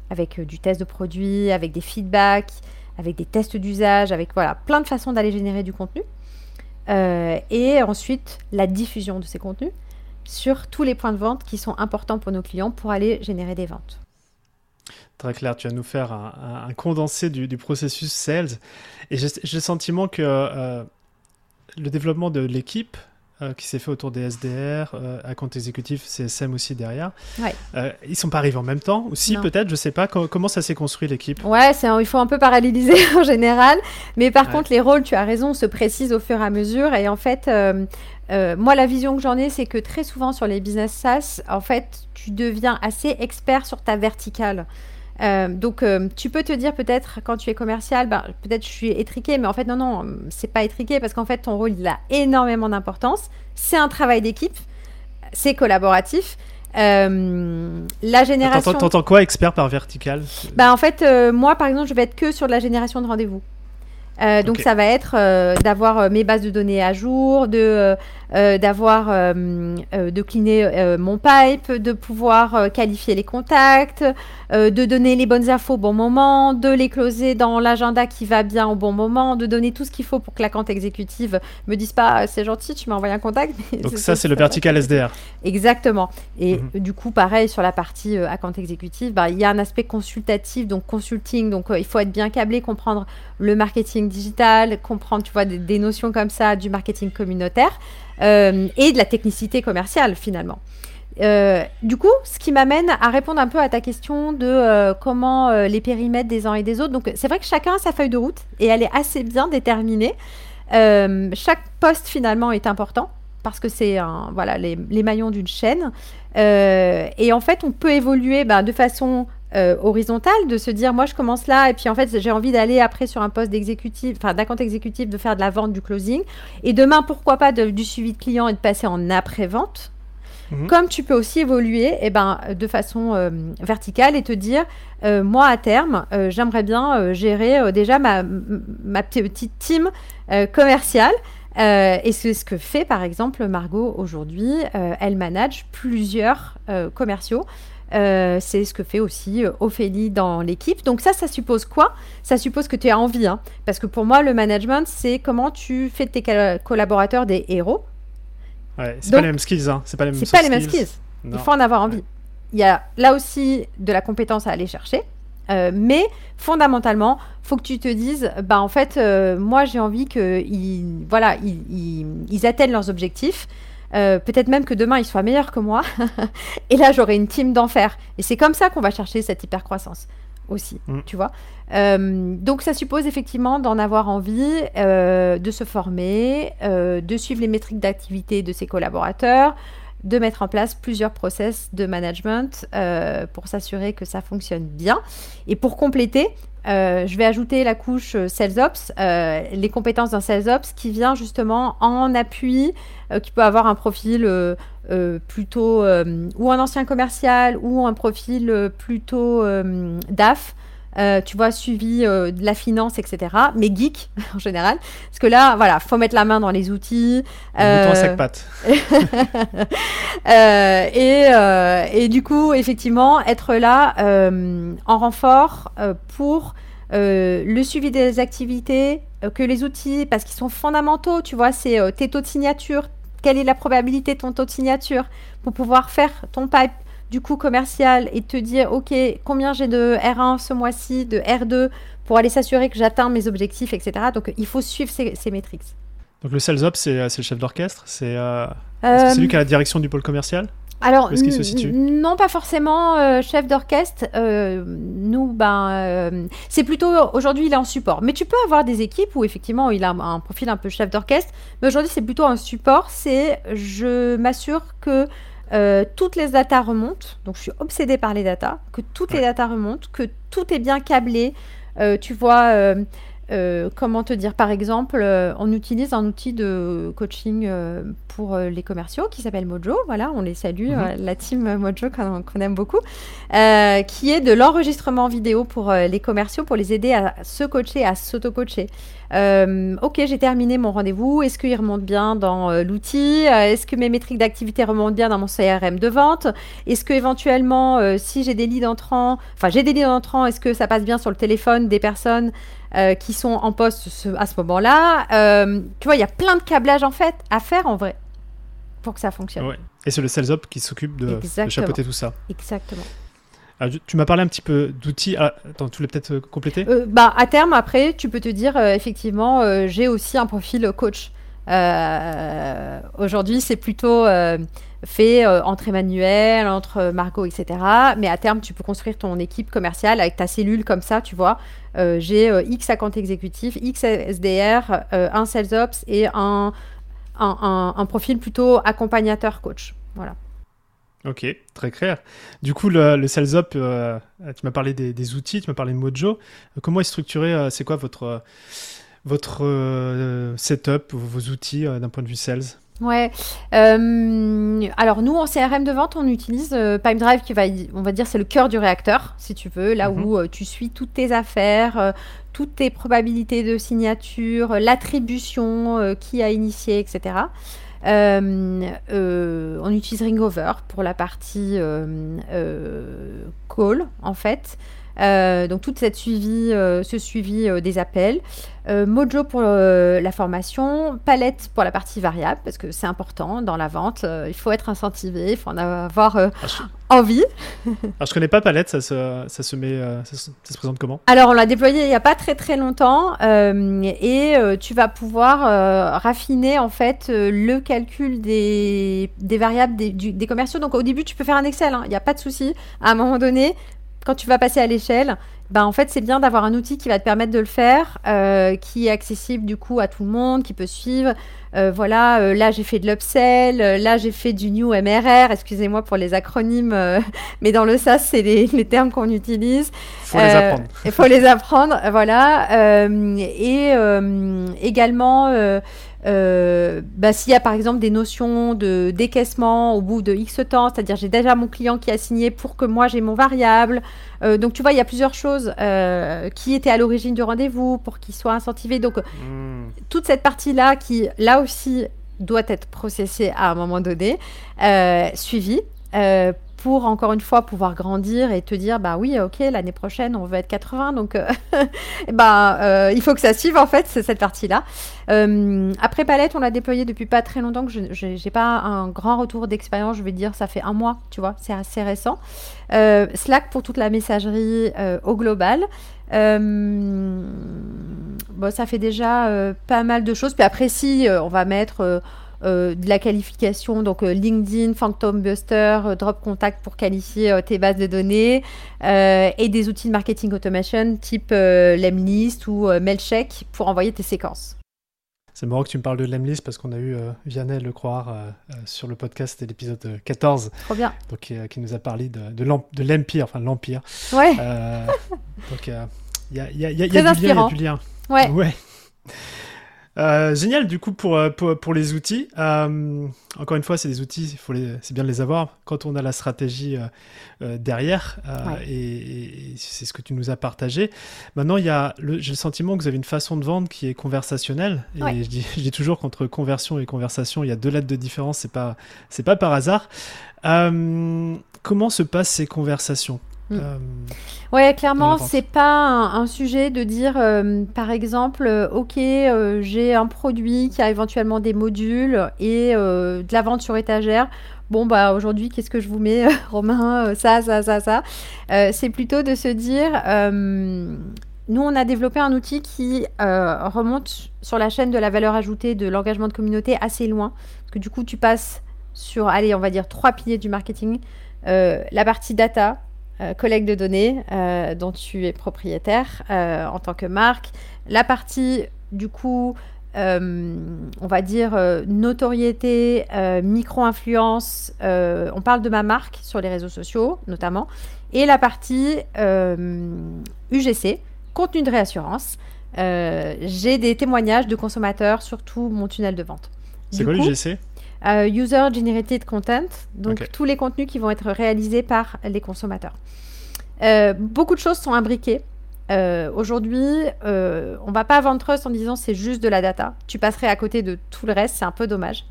Avec du test de produits, avec des feedbacks, avec des tests d'usage, avec voilà, plein de façons d'aller générer du contenu. Euh, et ensuite la diffusion de ces contenus sur tous les points de vente qui sont importants pour nos clients pour aller générer des ventes. Très clair, tu vas nous faire un, condensé du, processus sales. Et j'ai le sentiment que euh, le développement de l'équipe euh, qui s'est fait autour des SDR, euh, à compte exécutif, CSM aussi derrière. Ouais. Euh, ils sont pas arrivés en même temps aussi peut-être, je sais pas comment ça s'est construit l'équipe? Ouais, il faut un peu paralléliser en général, mais par contre les rôles, tu as raison, se précisent au fur et à mesure et en fait. moi, la vision que j'en ai, c'est que très souvent sur les business SaaS, en fait, tu deviens assez expert sur ta verticale. Euh, donc, euh, tu peux te dire peut-être quand tu es commercial, ben, peut-être je suis étriqué, mais en fait, non, non, c'est pas étriqué parce qu'en fait, ton rôle, il a énormément d'importance. C'est un travail d'équipe, c'est collaboratif. Euh, la génération. T'entends quoi, expert par vertical? Bah, En fait, moi, par exemple, je vais être que sur de la génération de rendez-vous. Donc ça va être d'avoir mes bases de données à jour, de d'avoir de cleaner mon pipe, de pouvoir qualifier les contacts, euh, de donner les bonnes infos au bon moment, de les closer dans l'agenda qui va bien au bon moment, de donner tout ce qu'il faut pour que la compte exécutive me dise pas ah, c'est gentil, tu m'as envoyé un contact. Donc ça, c'est le vertical SDR. Exactement. Et mhm. du coup, pareil, sur la partie euh, account exécutive, bah, il y a un aspect consultatif, donc consulting, donc euh, il faut être bien câblé, comprendre le marketing digital, comprendre, tu vois, des, notions comme ça du marketing communautaire et de la technicité commerciale finalement. Euh, du coup, ce qui m'amène à répondre un peu à ta question de euh, comment euh, les périmètres des uns et des autres. Donc, c'est vrai que chacun a sa feuille de route et elle est assez bien déterminée. chaque poste finalement est important parce que c'est voilà les, maillons d'une chaîne. et en fait, on peut évoluer ben, de façon horizontale, de se dire moi je commence là et puis en fait j'ai envie d'aller après sur un poste d'exécutif, enfin compte exécutif, de faire de la vente, du closing. Et demain, pourquoi pas du suivi de client et de passer en après-vente. Mhm. Comme tu peux aussi évoluer eh ben, de façon euh, verticale et te dire, euh, moi à terme, euh, j'aimerais bien gérer déjà ma, ma, petite team commerciale. et c'est ce que fait par exemple Margot aujourd'hui. elle manage plusieurs commerciaux. C'est ce que fait aussi Ophélie dans l'équipe. Donc ça, ça suppose quoi? Ça suppose que tu as envie. Hein. parce que pour moi, le management, c'est comment tu fais de tes collaborateurs des héros c'est pas les mêmes skills. Hein. C'est pas les mêmes, pas les mêmes skills. Il faut en avoir envie. Il y a là aussi de la compétence à aller chercher. Euh, mais fondamentalement, faut que tu te dises, bah en fait, euh, moi j'ai envie qu'ils voilà, ils, atteignent leurs objectifs. Euh, peut-être même que demain ils soient meilleurs que moi. et là j'aurai une team d'enfer. Et c'est comme ça qu'on va chercher cette hyper croissance aussi, mm. tu vois. Euh, donc ça suppose effectivement d'en avoir envie, euh, de se former, de suivre les métriques d'activité de ses collaborateurs de mettre en place plusieurs process de management pour s'assurer que ça fonctionne bien. Et pour compléter, je vais ajouter la couche SalesOps, les compétences d'un SalesOps qui vient justement en appui, qui peut avoir un profil plutôt ou un ancien commercial ou un profil plutôt DAF euh, tu vois, suivi euh, de la finance, etc. Mais geek en général, parce que là, voilà, faut mettre la main dans les outils. Euh... sac. Euh, et, et, du coup, effectivement, être là en renfort pour le suivi des activités, que les outils, parce qu'ils sont fondamentaux, tu vois, c'est tes taux de signature, quelle est la probabilité de ton taux de signature pour pouvoir faire ton pipe? Du coup commercial et te dire, OK, combien j'ai de R1 ce mois-ci, de R2, pour aller s'assurer que j'atteins mes objectifs, etc. Donc, il faut suivre ces, métriques. Donc, le sales ops, c'est, le chef d'orchestre C'est euh, lui qui a la direction du pôle commercial? alors, non, pas forcément euh, chef d'orchestre. Euh, nous, ben, c'est plutôt aujourd'hui, il est en support. Mais tu peux avoir des équipes où effectivement, il a un profil un peu chef d'orchestre. Mais aujourd'hui, c'est plutôt un support. C'est je m'assure que euh, toutes les datas remontent, donc je suis obsédée par les datas, que toutes les datas remontent, que tout est bien câblé. Euh, tu vois, euh, comment te dire Par exemple, euh, on utilise un outil de coaching euh, pour les commerciaux qui s'appelle Mojo. Voilà, on les salue, mhm. la team Mojo qu'on aime beaucoup, qui est de l'enregistrement vidéo pour les commerciaux pour les aider à se coacher, à s'auto-coacher. ok, j'ai terminé mon rendez-vous. Est-ce qu'il remonte bien dans l'outil? Est-ce que mes métriques d'activité remontent bien dans mon CRM de vente? Est-ce que éventuellement, si j'ai des leads entrants, enfin j'ai des leads entrants, est-ce que ça passe bien sur le téléphone des personnes? Euh, qui sont en poste à ce moment-là. Euh, tu vois, il y a plein de câblages en fait à faire en vrai pour que ça fonctionne. Et c'est le sales up qui s'occupe de, chapeauter tout ça. Exactement. Ah, tu m'as parlé un petit peu d'outils. Ah, attends, tu voulais peut-être euh, compléter? Bah, À terme, après, tu peux te dire, effectivement, j'ai aussi un profil coach. Aujourd'hui, c'est plutôt fait euh, entre Emmanuel, entre Margot, etc. Mais à terme, tu peux construire ton équipe commerciale avec ta cellule comme ça, tu vois. Euh, j'ai euh, X account exécutif, X SDR, un sales ops et un, un, profil plutôt accompagnateur coach. Voilà. Ok, très clair. Du coup, le, le Sales Up, tu m'as parlé des, outils, tu m'as parlé de Mojo. comment est structuré C'est quoi votre, votre setup, vos outils d'un point de vue sales? Ouais. Euh, alors nous en CRM de vente, on utilise euh, Pipedrive qui va, on va dire, c'est le cœur du réacteur, si tu veux, là mhm. où euh, tu suis toutes tes affaires, toutes tes probabilités de signature, l'attribution qui a initié, etc. on utilise Ringover pour la partie call, en fait. Donc toute cette suivi, ce suivi des appels. Euh, Mojo pour euh, la formation, Palette pour la partie variable, parce que c'est important dans la vente. Euh, il faut être incentivé, il faut en avoir ah, envie. Alors, je connais pas Palette, ça se, ça se met, ça se, présente comment? Alors, on l'a déployé il n'y a pas très très longtemps et tu vas pouvoir raffiner en fait le calcul des, des variables des, des, commerciaux. Donc, au début, tu peux faire un Excel, hein, il n'y a pas de souci. À un moment donné, quand tu vas passer à l'échelle, ben, en fait, c'est bien d'avoir un outil qui va te permettre de le faire, euh, qui est accessible du coup à tout le monde, qui peut suivre. Euh, voilà, euh, là j'ai fait de l'upsell, là j'ai fait du new MRR, excusez-moi pour les acronymes, mais dans le SaaS, c'est les, les, termes qu'on utilise. Il faut les apprendre. Il faut les apprendre, voilà. et également euh, bah, s'il y a par exemple des notions de décaissement au bout de X temps, c'est-à-dire j'ai déjà mon client qui a signé pour que moi j'ai mon variable. Euh, donc tu vois, il y a plusieurs choses euh, qui étaient à l'origine du rendez-vous pour qu'il soit incentivé. Donc hmm. toute cette partie-là qui, là aussi, doit être processée à un moment donné, suivie pour encore une fois pouvoir grandir et te dire bah oui ok l'année prochaine on veut être 80 donc euh, bah euh, il faut que ça suive en fait cette partie là euh, après Palette on l'a déployé depuis pas très longtemps que je j'ai pas un grand retour d'expérience je vais dire ça fait un mois tu vois c'est assez récent. Slack pour toute la messagerie au global. Bon ça fait déjà pas mal de choses. Puis après si on va mettre euh, de la qualification, donc euh, LinkedIn, Phantom Buster, euh, Drop Contact pour qualifier tes bases de données, et des outils de marketing automation type Lemlist ou Mailcheck pour envoyer tes séquences. C'est marrant que tu me parles de l'Emlist parce qu'on a eu euh, Vianney Le Croire euh, euh, sur le podcast, c'était l'épisode 14. Trop bien. Donc, qui nous a parlé de, de l'Empire, enfin l'Empire. Ouais. donc, il y a, y, a, y, a, y a du lien. Y a du lien. Ouais. ouais. Euh, génial du coup pour, euh, pour, pour les outils. Euh, encore une fois, c'est des outils, c'est bien de les avoir quand on a la stratégie derrière. Et, c'est ce que tu nous as partagé. Maintenant, j'ai le sentiment que vous avez une façon de vendre qui est conversationnelle. Et je, dis, je dis toujours qu'entre conversion et conversation, il y a deux lettres de différence. C'est pas pas par hasard. comment se passent ces conversations? Mm. Euh, ouais, clairement, c'est pas un, sujet de dire, euh, par exemple, euh, ok, j'ai un produit qui a éventuellement des modules et de la vente sur étagère. Bon, bah aujourd'hui, qu'est-ce que je vous mets, Romain Ça, ça, ça, ça. c'est plutôt de se dire, nous, on a développé un outil qui remonte sur la chaîne de la valeur ajoutée de l'engagement de communauté assez loin. Parce que du coup, tu passes sur, allez, on va dire trois piliers du marketing. la partie data, euh, collecte de données euh, dont tu es propriétaire euh, en tant que marque. La partie, du coup, on va dire notoriété, micro-influence, on parle de ma marque sur les réseaux sociaux notamment. Et la partie UGC, contenu de réassurance. J'ai des témoignages de consommateurs sur tout mon tunnel de vente. C'est quoi l'UGC euh, user Generated Content, donc tous les contenus qui vont être réalisés par les consommateurs. Euh, beaucoup de choses sont imbriquées. Euh, aujourd'hui, on va pas vendre Trust en disant c'est juste de la data. Tu passerais à côté de tout le reste, c'est un peu dommage.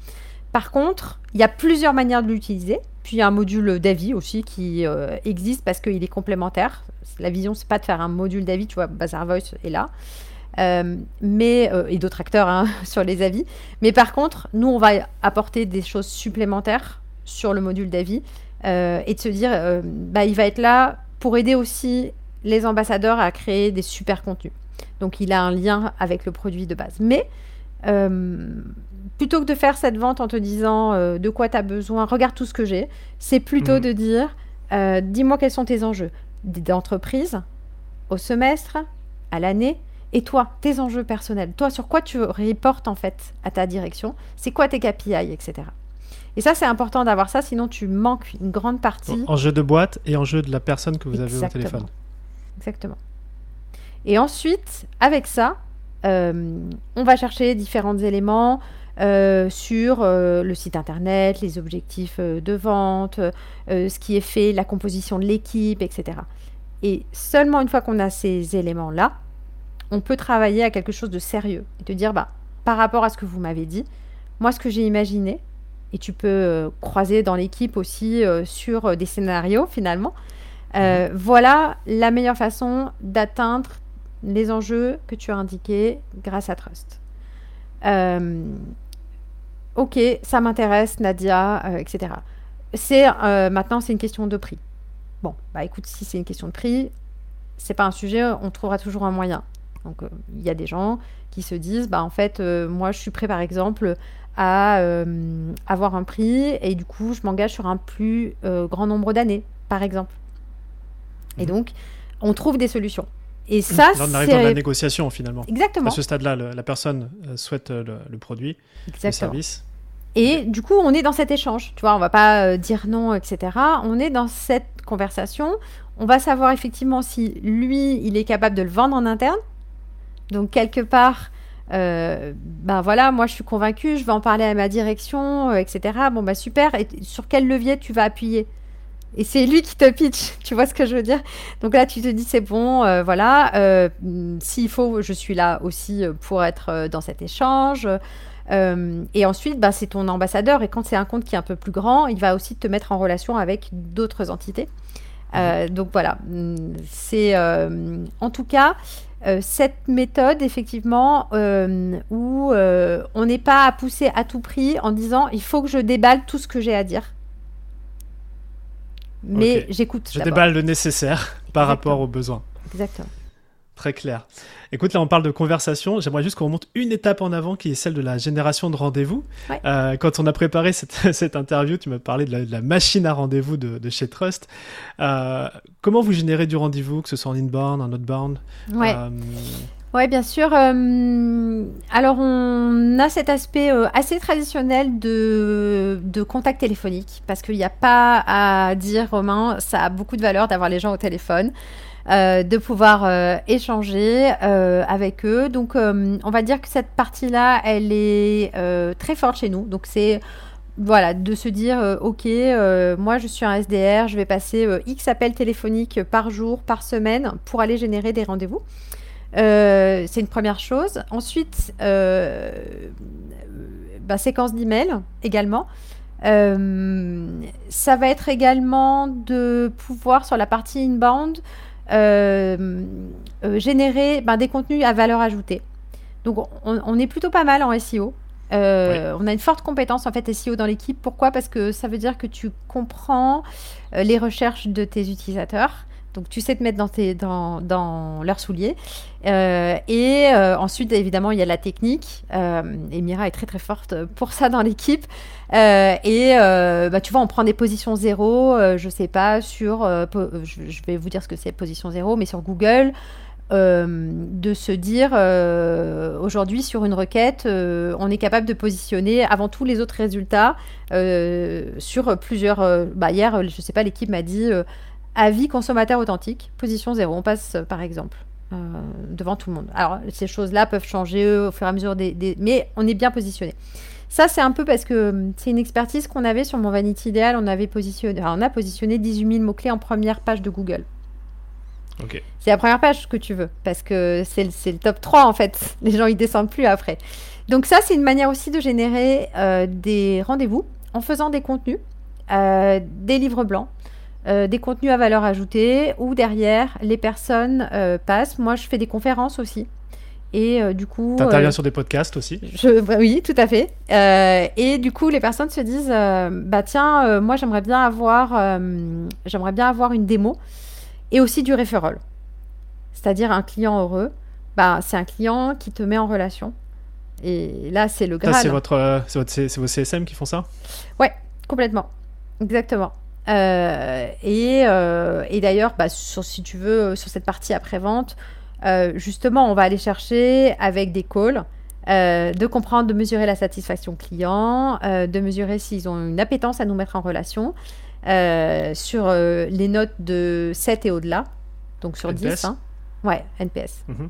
Par contre, il y a plusieurs manières de l'utiliser. Puis il y a un module d'avis aussi qui existe parce qu'il est complémentaire. La vision, c'est pas de faire un module d'avis, tu vois, Bazar Voice est là. Euh, mais, euh, et d'autres acteurs hein, sur les avis. Mais par contre, nous, on va apporter des choses supplémentaires sur le module d'avis euh, et de se dire, bah, il va être là pour aider aussi les ambassadeurs à créer des super contenus. Donc, il a un lien avec le produit de base. Mais plutôt que de faire cette vente en te disant de quoi tu as besoin, regarde tout ce que j'ai, c'est plutôt mhm. de dire, dis-moi quels sont tes enjeux d'entreprise, au semestre, à l'année, et toi, tes enjeux personnels, toi, sur quoi tu reportes en fait à ta direction, c'est quoi tes KPI, etc. Et ça, c'est important d'avoir ça, sinon tu manques une grande partie. Enjeu de boîte et enjeu de la personne que vous avez au téléphone. Exactement. Et ensuite, avec ça, euh, on va chercher différents éléments euh, sur euh, le site internet, les objectifs de vente, ce qui est fait, la composition de l'équipe, etc. Et seulement une fois qu'on a ces éléments-là, on peut travailler à quelque chose de sérieux et te dire, bah, par rapport à ce que vous m'avez dit, moi, ce que j'ai imaginé, et tu peux euh, croiser dans l'équipe aussi euh, sur euh, des scénarios finalement, mhm. voilà la meilleure façon d'atteindre les enjeux que tu as indiqués grâce à Trust. ok, ça m'intéresse, Nadia, etc. C'est maintenant, c'est une question de prix. Bon, bah écoute, si c'est une question de prix, c'est pas un sujet, on trouvera toujours un moyen. Donc euh, il y a des gens qui se disent, bah en fait, euh, moi je suis prêt par exemple à euh, avoir un prix et du coup je m'engage sur un plus grand nombre d'années, par exemple. Et mhm. donc on trouve des solutions. Et ça, Là, on arrive dans la négociation finalement. Exactement. À ce stade-là, la personne souhaite le, produit, le service. Et du coup, on est dans cet échange. Tu vois, on va pas dire non, etc. On est dans cette conversation. On va savoir effectivement si lui, il est capable de le vendre en interne donc quelque part, euh, ben voilà, moi je suis convaincue, je vais en parler à ma direction, euh, etc. Bon bah super. Et sur quel levier tu vas appuyer? Et c'est lui qui te pitch. Tu vois ce que je veux dire? Donc là tu te dis c'est bon, euh, voilà. S'il faut, je suis là aussi pour être dans cet échange. et ensuite, bah, c'est ton ambassadeur. Et quand c'est un compte qui est un peu plus grand, il va aussi te mettre en relation avec d'autres entités. Mmh. donc voilà, c'est en tout cas euh, cette méthode, effectivement, euh, où euh, on n'est pas à pousser à tout prix en disant il faut que je déballe tout ce que j'ai à dire. Mais j'écoute. Je déballe le nécessaire par rapport aux besoins. Exactement. Très clair. Écoute, là, on parle de conversation. J'aimerais juste qu'on remonte une étape en avant qui est celle de la génération de rendez-vous. Euh, quand on a préparé cette, interview, tu m'as parlé de la, machine à rendez-vous de, chez Trust. Euh, comment vous générez du rendez-vous, que ce soit en inbound, en outbound? Ouais. Euh, Oui, bien sûr. Euh, alors, on a cet aspect euh, assez traditionnel de, de contact téléphonique, parce qu'il n'y a pas à dire, Romain, ça a beaucoup de valeur d'avoir les gens au téléphone. Euh, de pouvoir échanger avec eux. Donc, on va dire que cette partie-là, elle est très forte chez nous. Donc, c'est voilà, de se dire, ok, moi je suis un SDR, je vais passer X appels téléphoniques par jour, par semaine pour aller générer des rendez-vous. Euh, c'est une première chose. Ensuite, euh, bah, séquence d'email également. Euh, ça va être également de pouvoir, sur la partie inbound, générer bah, des contenus à valeur ajoutée. Donc, on, est plutôt pas mal en SEO. On a une forte compétence en fait SEO dans l'équipe. Pourquoi? Parce que ça veut dire que tu comprends les recherches de tes utilisateurs. Donc tu sais te mettre dans, tes, dans, dans leurs souliers. Euh, et euh, ensuite, évidemment, il y a la technique. Euh, et Mira est très très forte pour ça dans l'équipe. et bah, tu vois, on prend des positions zéro, je sais pas, sur... je, vais vous dire ce que c'est position zéro, mais sur Google. de se dire aujourd'hui sur une requête, on est capable de positionner avant tous les autres résultats sur plusieurs. Bah, hier, je sais pas, l'équipe m'a dit Avis consommateur authentique, position zéro. On passe euh, par exemple euh, devant tout le monde. Alors ces choses-là peuvent changer au fur et à mesure des, Mais on est bien positionné. Ça, c'est un peu parce que hum, c'est une expertise qu'on avait sur mon Vanity Ideal. On, avait positionné, on a positionné 18 000 mots-clés en première page de Google. C'est la première page que tu veux, parce que c'est le, top 3 en fait. Les gens, ils descendent plus après. Donc ça, c'est une manière aussi de générer euh, des rendez-vous en faisant des contenus, des livres blancs, euh, des contenus à valeur ajoutée où derrière les personnes euh, passent. Moi, je fais des conférences aussi. Et euh, du coup. T'interviens sur des podcasts aussi? je, Oui, tout à fait. et du coup, les personnes se disent bah tiens, moi j'aimerais bien avoir, j'aimerais bien avoir une démo et aussi du referral. C'est-à-dire un client heureux. Bah, c'est un client qui te met en relation. Et là, c'est le Graal. C'est votre, CSM qui font ça? Ouais, complètement. Exactement. Euh, euh, et, d'ailleurs, bah, si tu veux, sur cette partie après-vente, euh, justement, on va aller chercher avec des calls. de comprendre, de mesurer la satisfaction client, de mesurer s'ils ont une appétence à nous mettre en relation sur les notes de 7 et au-delà, donc sur 10. Hein. Ouais, NPS. Mhm.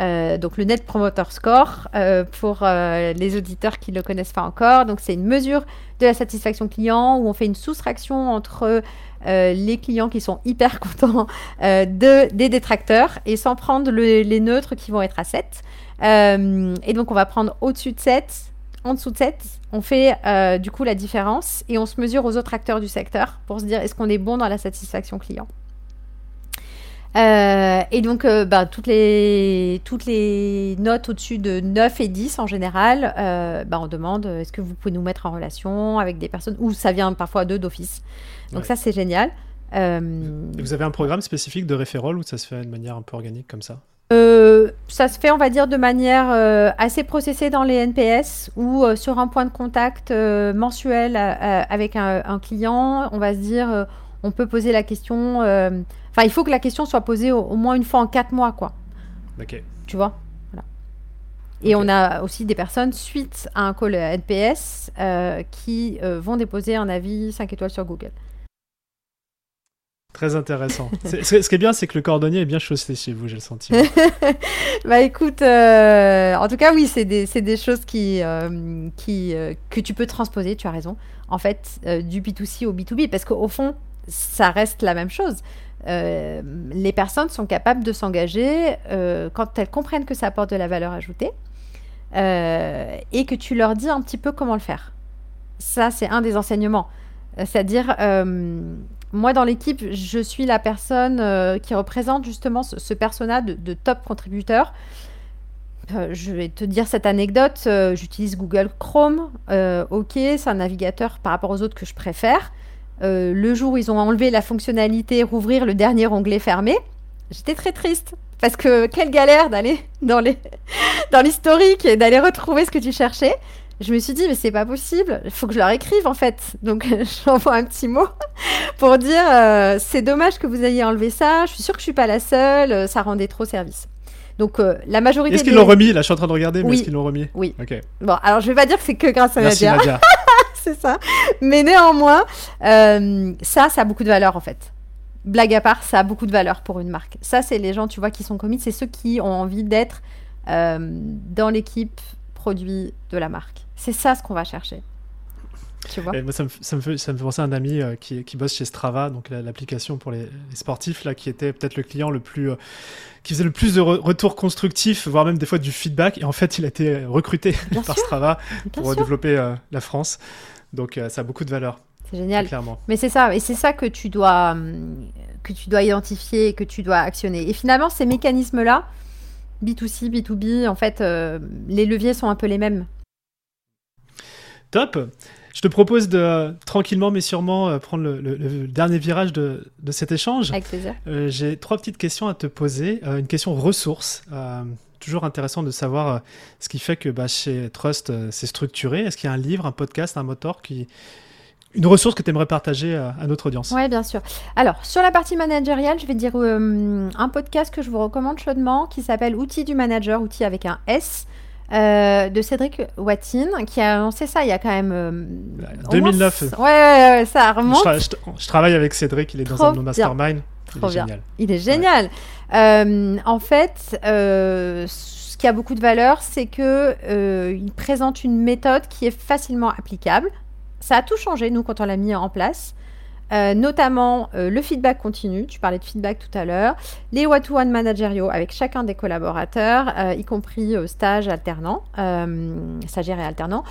Euh, donc le Net Promoter Score, euh, pour euh, les auditeurs qui ne le connaissent pas encore, donc c'est une mesure de la satisfaction client où on fait une soustraction entre les clients qui sont hyper contents de, des détracteurs et sans prendre les neutres qui vont être à 7. et donc on va prendre au-dessus de 7, en dessous de 7, on fait du coup la différence et on se mesure aux autres acteurs du secteur pour se dire est-ce qu'on est bon dans la satisfaction client? Euh, et donc, euh, bah, toutes, les, toutes les notes au-dessus de 9 et 10 en général, euh, bah, on demande est-ce que vous pouvez nous mettre en relation avec des personnes, ou ça vient parfois d'eux d'office. Donc ça, c'est génial. vous avez un programme spécifique de référol ou ça se fait de manière un peu organique comme ça? Ça se fait, on va dire, de manière assez processée dans les NPS ou sur un point de contact mensuel avec un, un, client. On va se dire, on peut poser la question Enfin, il faut que la question soit posée au, moins une fois en quatre mois, quoi. Ok. Tu vois? Et on a aussi des personnes, suite à un call NPS, euh, qui euh, vont déposer un avis 5 étoiles sur Google. Très intéressant. ce qui est bien, c'est que le cordonnier est bien chaussé chez vous, j'ai le sentiment. bah écoute, euh, en tout cas, oui, c'est des, des, choses qui, qui, que tu peux transposer, tu as raison, en fait, du B2C au B2B, parce qu'au fond, ça reste la même chose. Euh, les personnes sont capables de s'engager euh, quand elles comprennent que ça apporte de la valeur ajoutée euh, et que tu leur dis un petit peu comment le faire. Ça, c'est un des enseignements. C'est-à-dire, moi dans l'équipe, je suis la personne qui représente justement ce, persona de, top contributeur. je vais te dire cette anecdote. J'utilise Google Chrome. ok, c'est un navigateur par rapport aux autres que je préfère. Euh, le jour où ils ont enlevé la fonctionnalité rouvrir le dernier onglet fermé, j'étais très triste. Parce que quelle galère d'aller dans l'historique et d'aller retrouver ce que tu cherchais. Je me suis dit, mais c'est pas possible, il faut que je leur écrive en fait. Donc j'envoie un petit mot pour dire, euh, c'est dommage que vous ayez enlevé ça, je suis sûre que je suis pas la seule, ça rendait trop service. Donc la majorité. Est-ce qu'ils l'ont remis? Là, je suis en train de regarder, mais est-ce qu'ils l'ont remis? Oui. Ok. Bon, alors je vais pas dire que c'est que grâce à Merci Nadia. Nadia. c'est ça. Mais néanmoins, ça, ça a beaucoup de valeur en fait. Blague à part, ça a beaucoup de valeur pour une marque. Ça, c'est les gens, tu vois, qui sont commis. C'est ceux qui ont envie d'être dans l'équipe produit de la marque. C'est ça ce qu'on va chercher. Tu vois moi, ça, me, ça, me fait, ça me fait penser à un ami euh, qui, qui, bosse chez Strava, donc l'application pour les, les, sportifs, là, qui était peut-être le client le plus. Euh, qui faisait le plus de re retours constructifs, voire même des fois du feedback. Et en fait, il a été recruté Bien par sûr. Strava Bien pour sûr. développer euh, la France. Donc, ça a beaucoup de valeur. C'est génial. Clairement. Mais c'est ça, et c'est ça que tu dois que tu dois identifier que tu dois actionner. Et finalement, ces mécanismes-là, B2C, B2B, en fait, les leviers sont un peu les mêmes. Top. Je te propose de tranquillement mais sûrement euh, prendre le, le, le, dernier virage de, de, cet échange. Avec plaisir. Euh, J'ai trois petites questions à te poser. Euh, une question ressources. Euh, toujours intéressant de savoir euh, ce qui fait que bah, chez Trust, c'est structuré. Est-ce qu'il y a un livre, un podcast, un moteur qui, une ressource que tu aimerais partager à, notre audience? Oui, bien sûr. Alors, sur la partie managériale, je vais dire euh, un podcast que je vous recommande chaudement qui s'appelle Outils du manager, outils avec un S. Euh, de Cédric Watine, qui a lancé ça il y a quand même. Euh, 2009. Ouais, ouais, ouais, ça remonte. Je, tra je, je, travaille avec Cédric, il est Trop dans un de nos mastermind. Trop il est bien. génial. Il est génial. Ouais. en fait, euh, ce qui a beaucoup de valeur, c'est que euh, il présente une méthode qui est facilement applicable. Ça a tout changé, nous, quand on l'a mis en place. Euh, notamment euh, le feedback continu, tu parlais de feedback tout à l'heure, les one-to-one managériaux avec chacun des collaborateurs, euh, y compris stage alternant, stagiaire et alternant,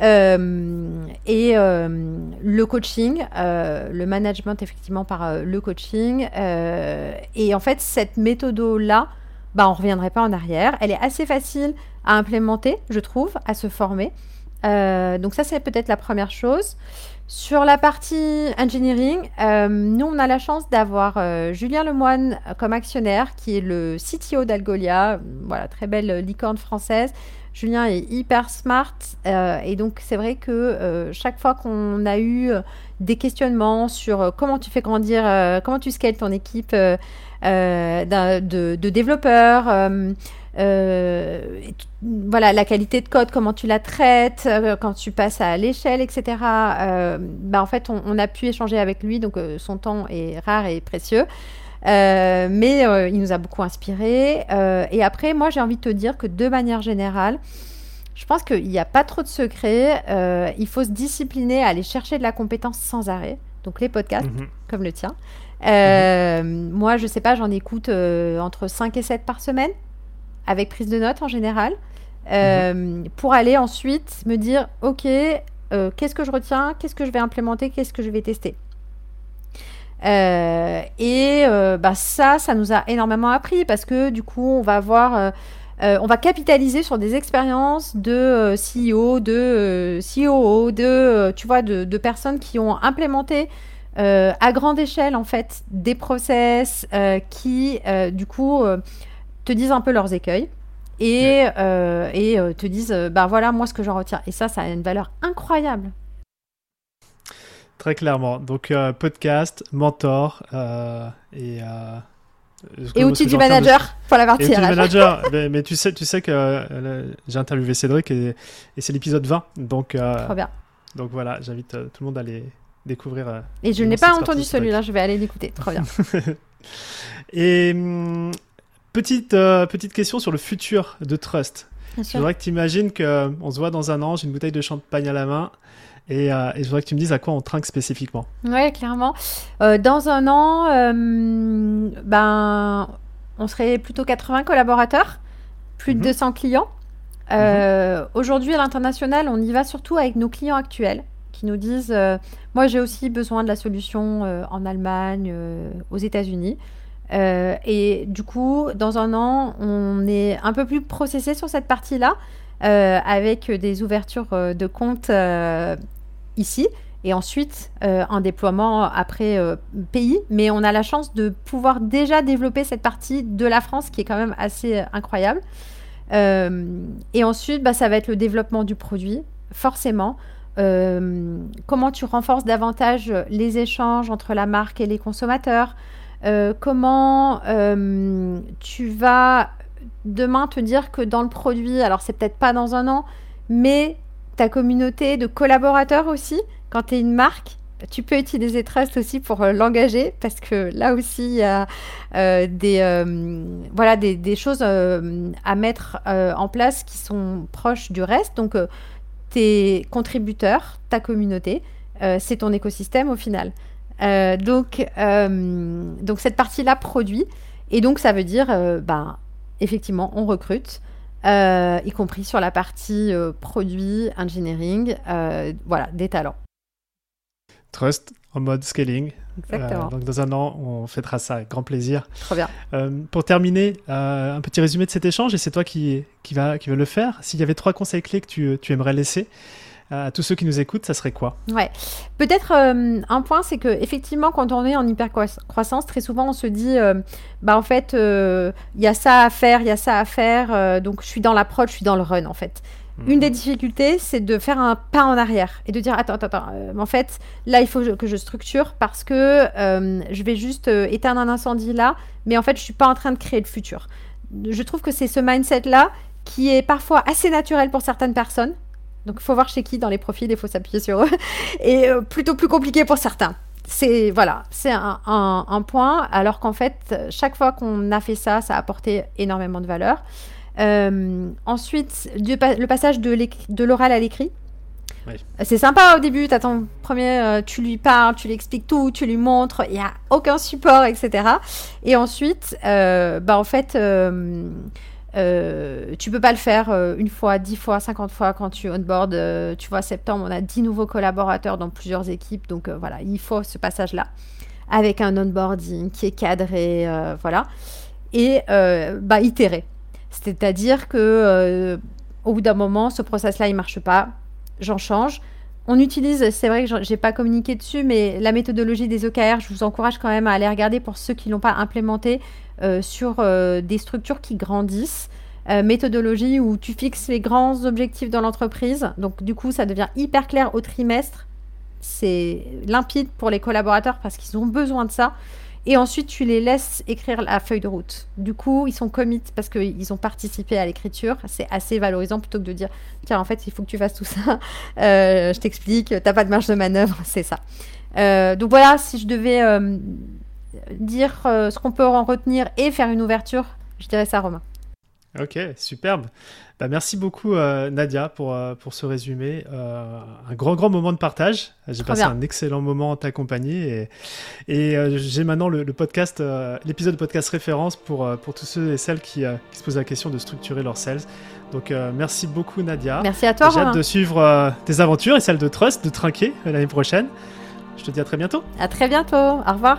et le coaching, le management effectivement par le coaching. et en fait, cette méthode-là, bah, on ne reviendrait pas en arrière. Elle est assez facile à implémenter, je trouve, à se former. donc ça, c'est peut-être la première chose. Sur la partie engineering, euh, nous, on a la chance d'avoir euh, Julien Lemoine comme actionnaire, qui est le CTO d'Algolia, voilà, très belle licorne française. Julien est hyper smart euh, et donc c'est vrai que euh, chaque fois qu'on a eu des questionnements sur comment tu fais grandir, comment tu scales ton équipe de, développeurs, euh, voilà, la qualité de code, comment tu la traites, euh, quand tu passes à l'échelle, etc. Euh, bah, en fait, on, a pu échanger avec lui, donc euh, son temps est rare et précieux. Euh, mais il nous a beaucoup inspiré. et après, moi, j'ai envie de te dire que de manière générale, je pense qu'il n'y a pas trop de secrets. il faut se discipliner à aller chercher de la compétence sans arrêt. Donc les podcasts, mm -hmm. comme le tien. Euh, mm -hmm. Moi, je sais pas, j'en écoute euh, entre 5 et 7 par semaine avec prise de notes en général, euh, mmh. pour aller ensuite me dire, OK, euh, qu'est-ce que je retiens, qu'est-ce que je vais implémenter, qu'est-ce que je vais tester. Euh, et bah, ça, ça nous a énormément appris parce que du coup, on va avoir... on va capitaliser sur des expériences de CEO, de COO, de, tu vois, de, de, personnes qui ont implémenté à grande échelle, en fait, des process qui, du coup, te disent un peu leurs écueils et, euh, et euh, te disent ben voilà moi ce que j'en retiens et ça ça a une valeur incroyable très clairement. Donc euh, podcast mentor et et outils du manager de... pour la partie manager. Mais, mais, tu sais tu sais que j'ai interviewé Cédric et, et c'est l'épisode 20 donc Trop bien. donc voilà j'invite tout le monde à aller découvrir et je n'ai pas entendu celui-là je vais aller l'écouter. Trop bien. Et hum, Petite, euh, petite question sur le futur de Trust. Je voudrais que tu imagines qu'on se voit dans un an, j'ai une bouteille de champagne à la main. Et, euh, et, je voudrais que tu me dises à quoi on trinque spécifiquement. Oui, clairement. Euh, dans un an, euh, ben, on serait plutôt 80 collaborateurs, plus de mm -hmm. 200 clients. Mm -hmm. Aujourd'hui, à l'international, on y va surtout avec nos clients actuels qui nous disent Moi, j'ai aussi besoin de la solution en Allemagne, aux États-Unis. Et du coup, dans un an, on est un peu plus processé sur cette partie-là, euh, avec des ouvertures de comptes euh, ici, et ensuite euh, un déploiement après pays. Mais on a la chance de pouvoir déjà développer cette partie de la France qui est quand même assez incroyable. et ensuite, bah, ça va être le développement du produit, forcément. comment tu renforces davantage les échanges entre la marque et les consommateurs? Euh, comment euh, tu vas demain te dire que dans le produit, alors c'est peut-être pas dans un an, mais ta communauté de collaborateurs aussi, quand tu es une marque, tu peux utiliser Trust aussi pour euh, l'engager parce que là aussi, il y a euh, des, euh, voilà, des, choses à mettre en place qui sont proches du reste. Donc, tes contributeurs, ta communauté, c'est ton écosystème au final. donc, donc, cette partie-là produit. Et donc, ça veut dire, ben, effectivement, on recrute. Y compris sur la partie produit, engineering, voilà, des talents. Trust en mode scaling. Exactement. Euh, donc dans un an, on fêtera ça avec grand plaisir. Trop bien. Euh, pour terminer, euh, un petit résumé de cet échange, et c'est toi qui, qui, va, qui va le faire. S'il y avait trois conseils clés que tu, tu aimerais laisser à tous ceux qui nous écoutent, ça serait quoi Ouais, peut-être un point, c'est que effectivement, quand on est en hyper croissance, très souvent on se dit, bah en fait, il y a ça à faire, il y a ça à faire, donc je suis dans l'approche, je suis dans le run en fait. Une des difficultés, c'est de faire un pas en arrière et de dire attends, attends, attends. Euh, en fait, là, il faut que je structure parce que euh, je vais juste euh, éteindre un incendie là, mais en fait, je suis pas en train de créer le futur. Je trouve que c'est ce mindset-là qui est parfois assez naturel pour certaines personnes. Donc, il faut voir chez qui dans les profils, il faut s'appuyer sur eux. Et plutôt plus compliqué pour certains. C'est voilà, c'est un, un, point. Alors qu'en fait, chaque fois qu'on a fait ça, ça a apporté énormément de valeur. Euh, ensuite, le passage de l'oral à l'écrit. C'est sympa au début, ton premier, euh, tu lui parles, tu lui expliques tout, tu lui montres, il n'y a aucun support, etc. Et ensuite, euh, bah en fait, euh, tu peux pas le faire une fois, dix fois, cinquante fois quand tu onboard. tu vois, septembre, on a dix nouveaux collaborateurs dans plusieurs équipes, donc voilà, il faut ce passage-là avec un onboarding qui est cadré, voilà, et bah itérer. C'est-à-dire que euh, au bout d'un moment, ce process-là, il marche pas, j'en change. On utilise, c'est vrai que j'ai pas communiqué dessus, mais la méthodologie des OKR, je vous encourage quand même à aller regarder pour ceux qui l'ont pas implémenté euh, sur euh, des structures qui grandissent. méthodologie où tu fixes les grands objectifs dans l'entreprise. Donc du coup, ça devient hyper clair au trimestre. C'est limpide pour les collaborateurs parce qu'ils ont besoin de ça. Et ensuite, tu les laisses écrire la feuille de route. Du coup, ils sont commit parce qu'ils ont participé à l'écriture. C'est assez valorisant plutôt que de dire tiens, en fait, il faut que tu fasses tout ça. Euh, je t'explique, t'as pas de marge de manœuvre, c'est ça. Euh, donc voilà, si je devais euh, dire ce qu'on peut en retenir et faire une ouverture, je dirais ça, Romain. Ok, superbe. Bah, merci beaucoup euh, Nadia pour, euh, pour ce résumé. Euh, un grand grand moment de partage. J'ai passé un excellent moment en ta compagnie et, et j'ai maintenant le, podcast, l'épisode de podcast référence pour, pour tous ceux et celles qui, qui, se posent la question de structurer leurs sales. Donc merci beaucoup Nadia. Merci à toi. J'ai hâte de suivre tes aventures et celles de Trust, de Trinquer l'année prochaine. Je te dis à très bientôt. À très bientôt. Au revoir.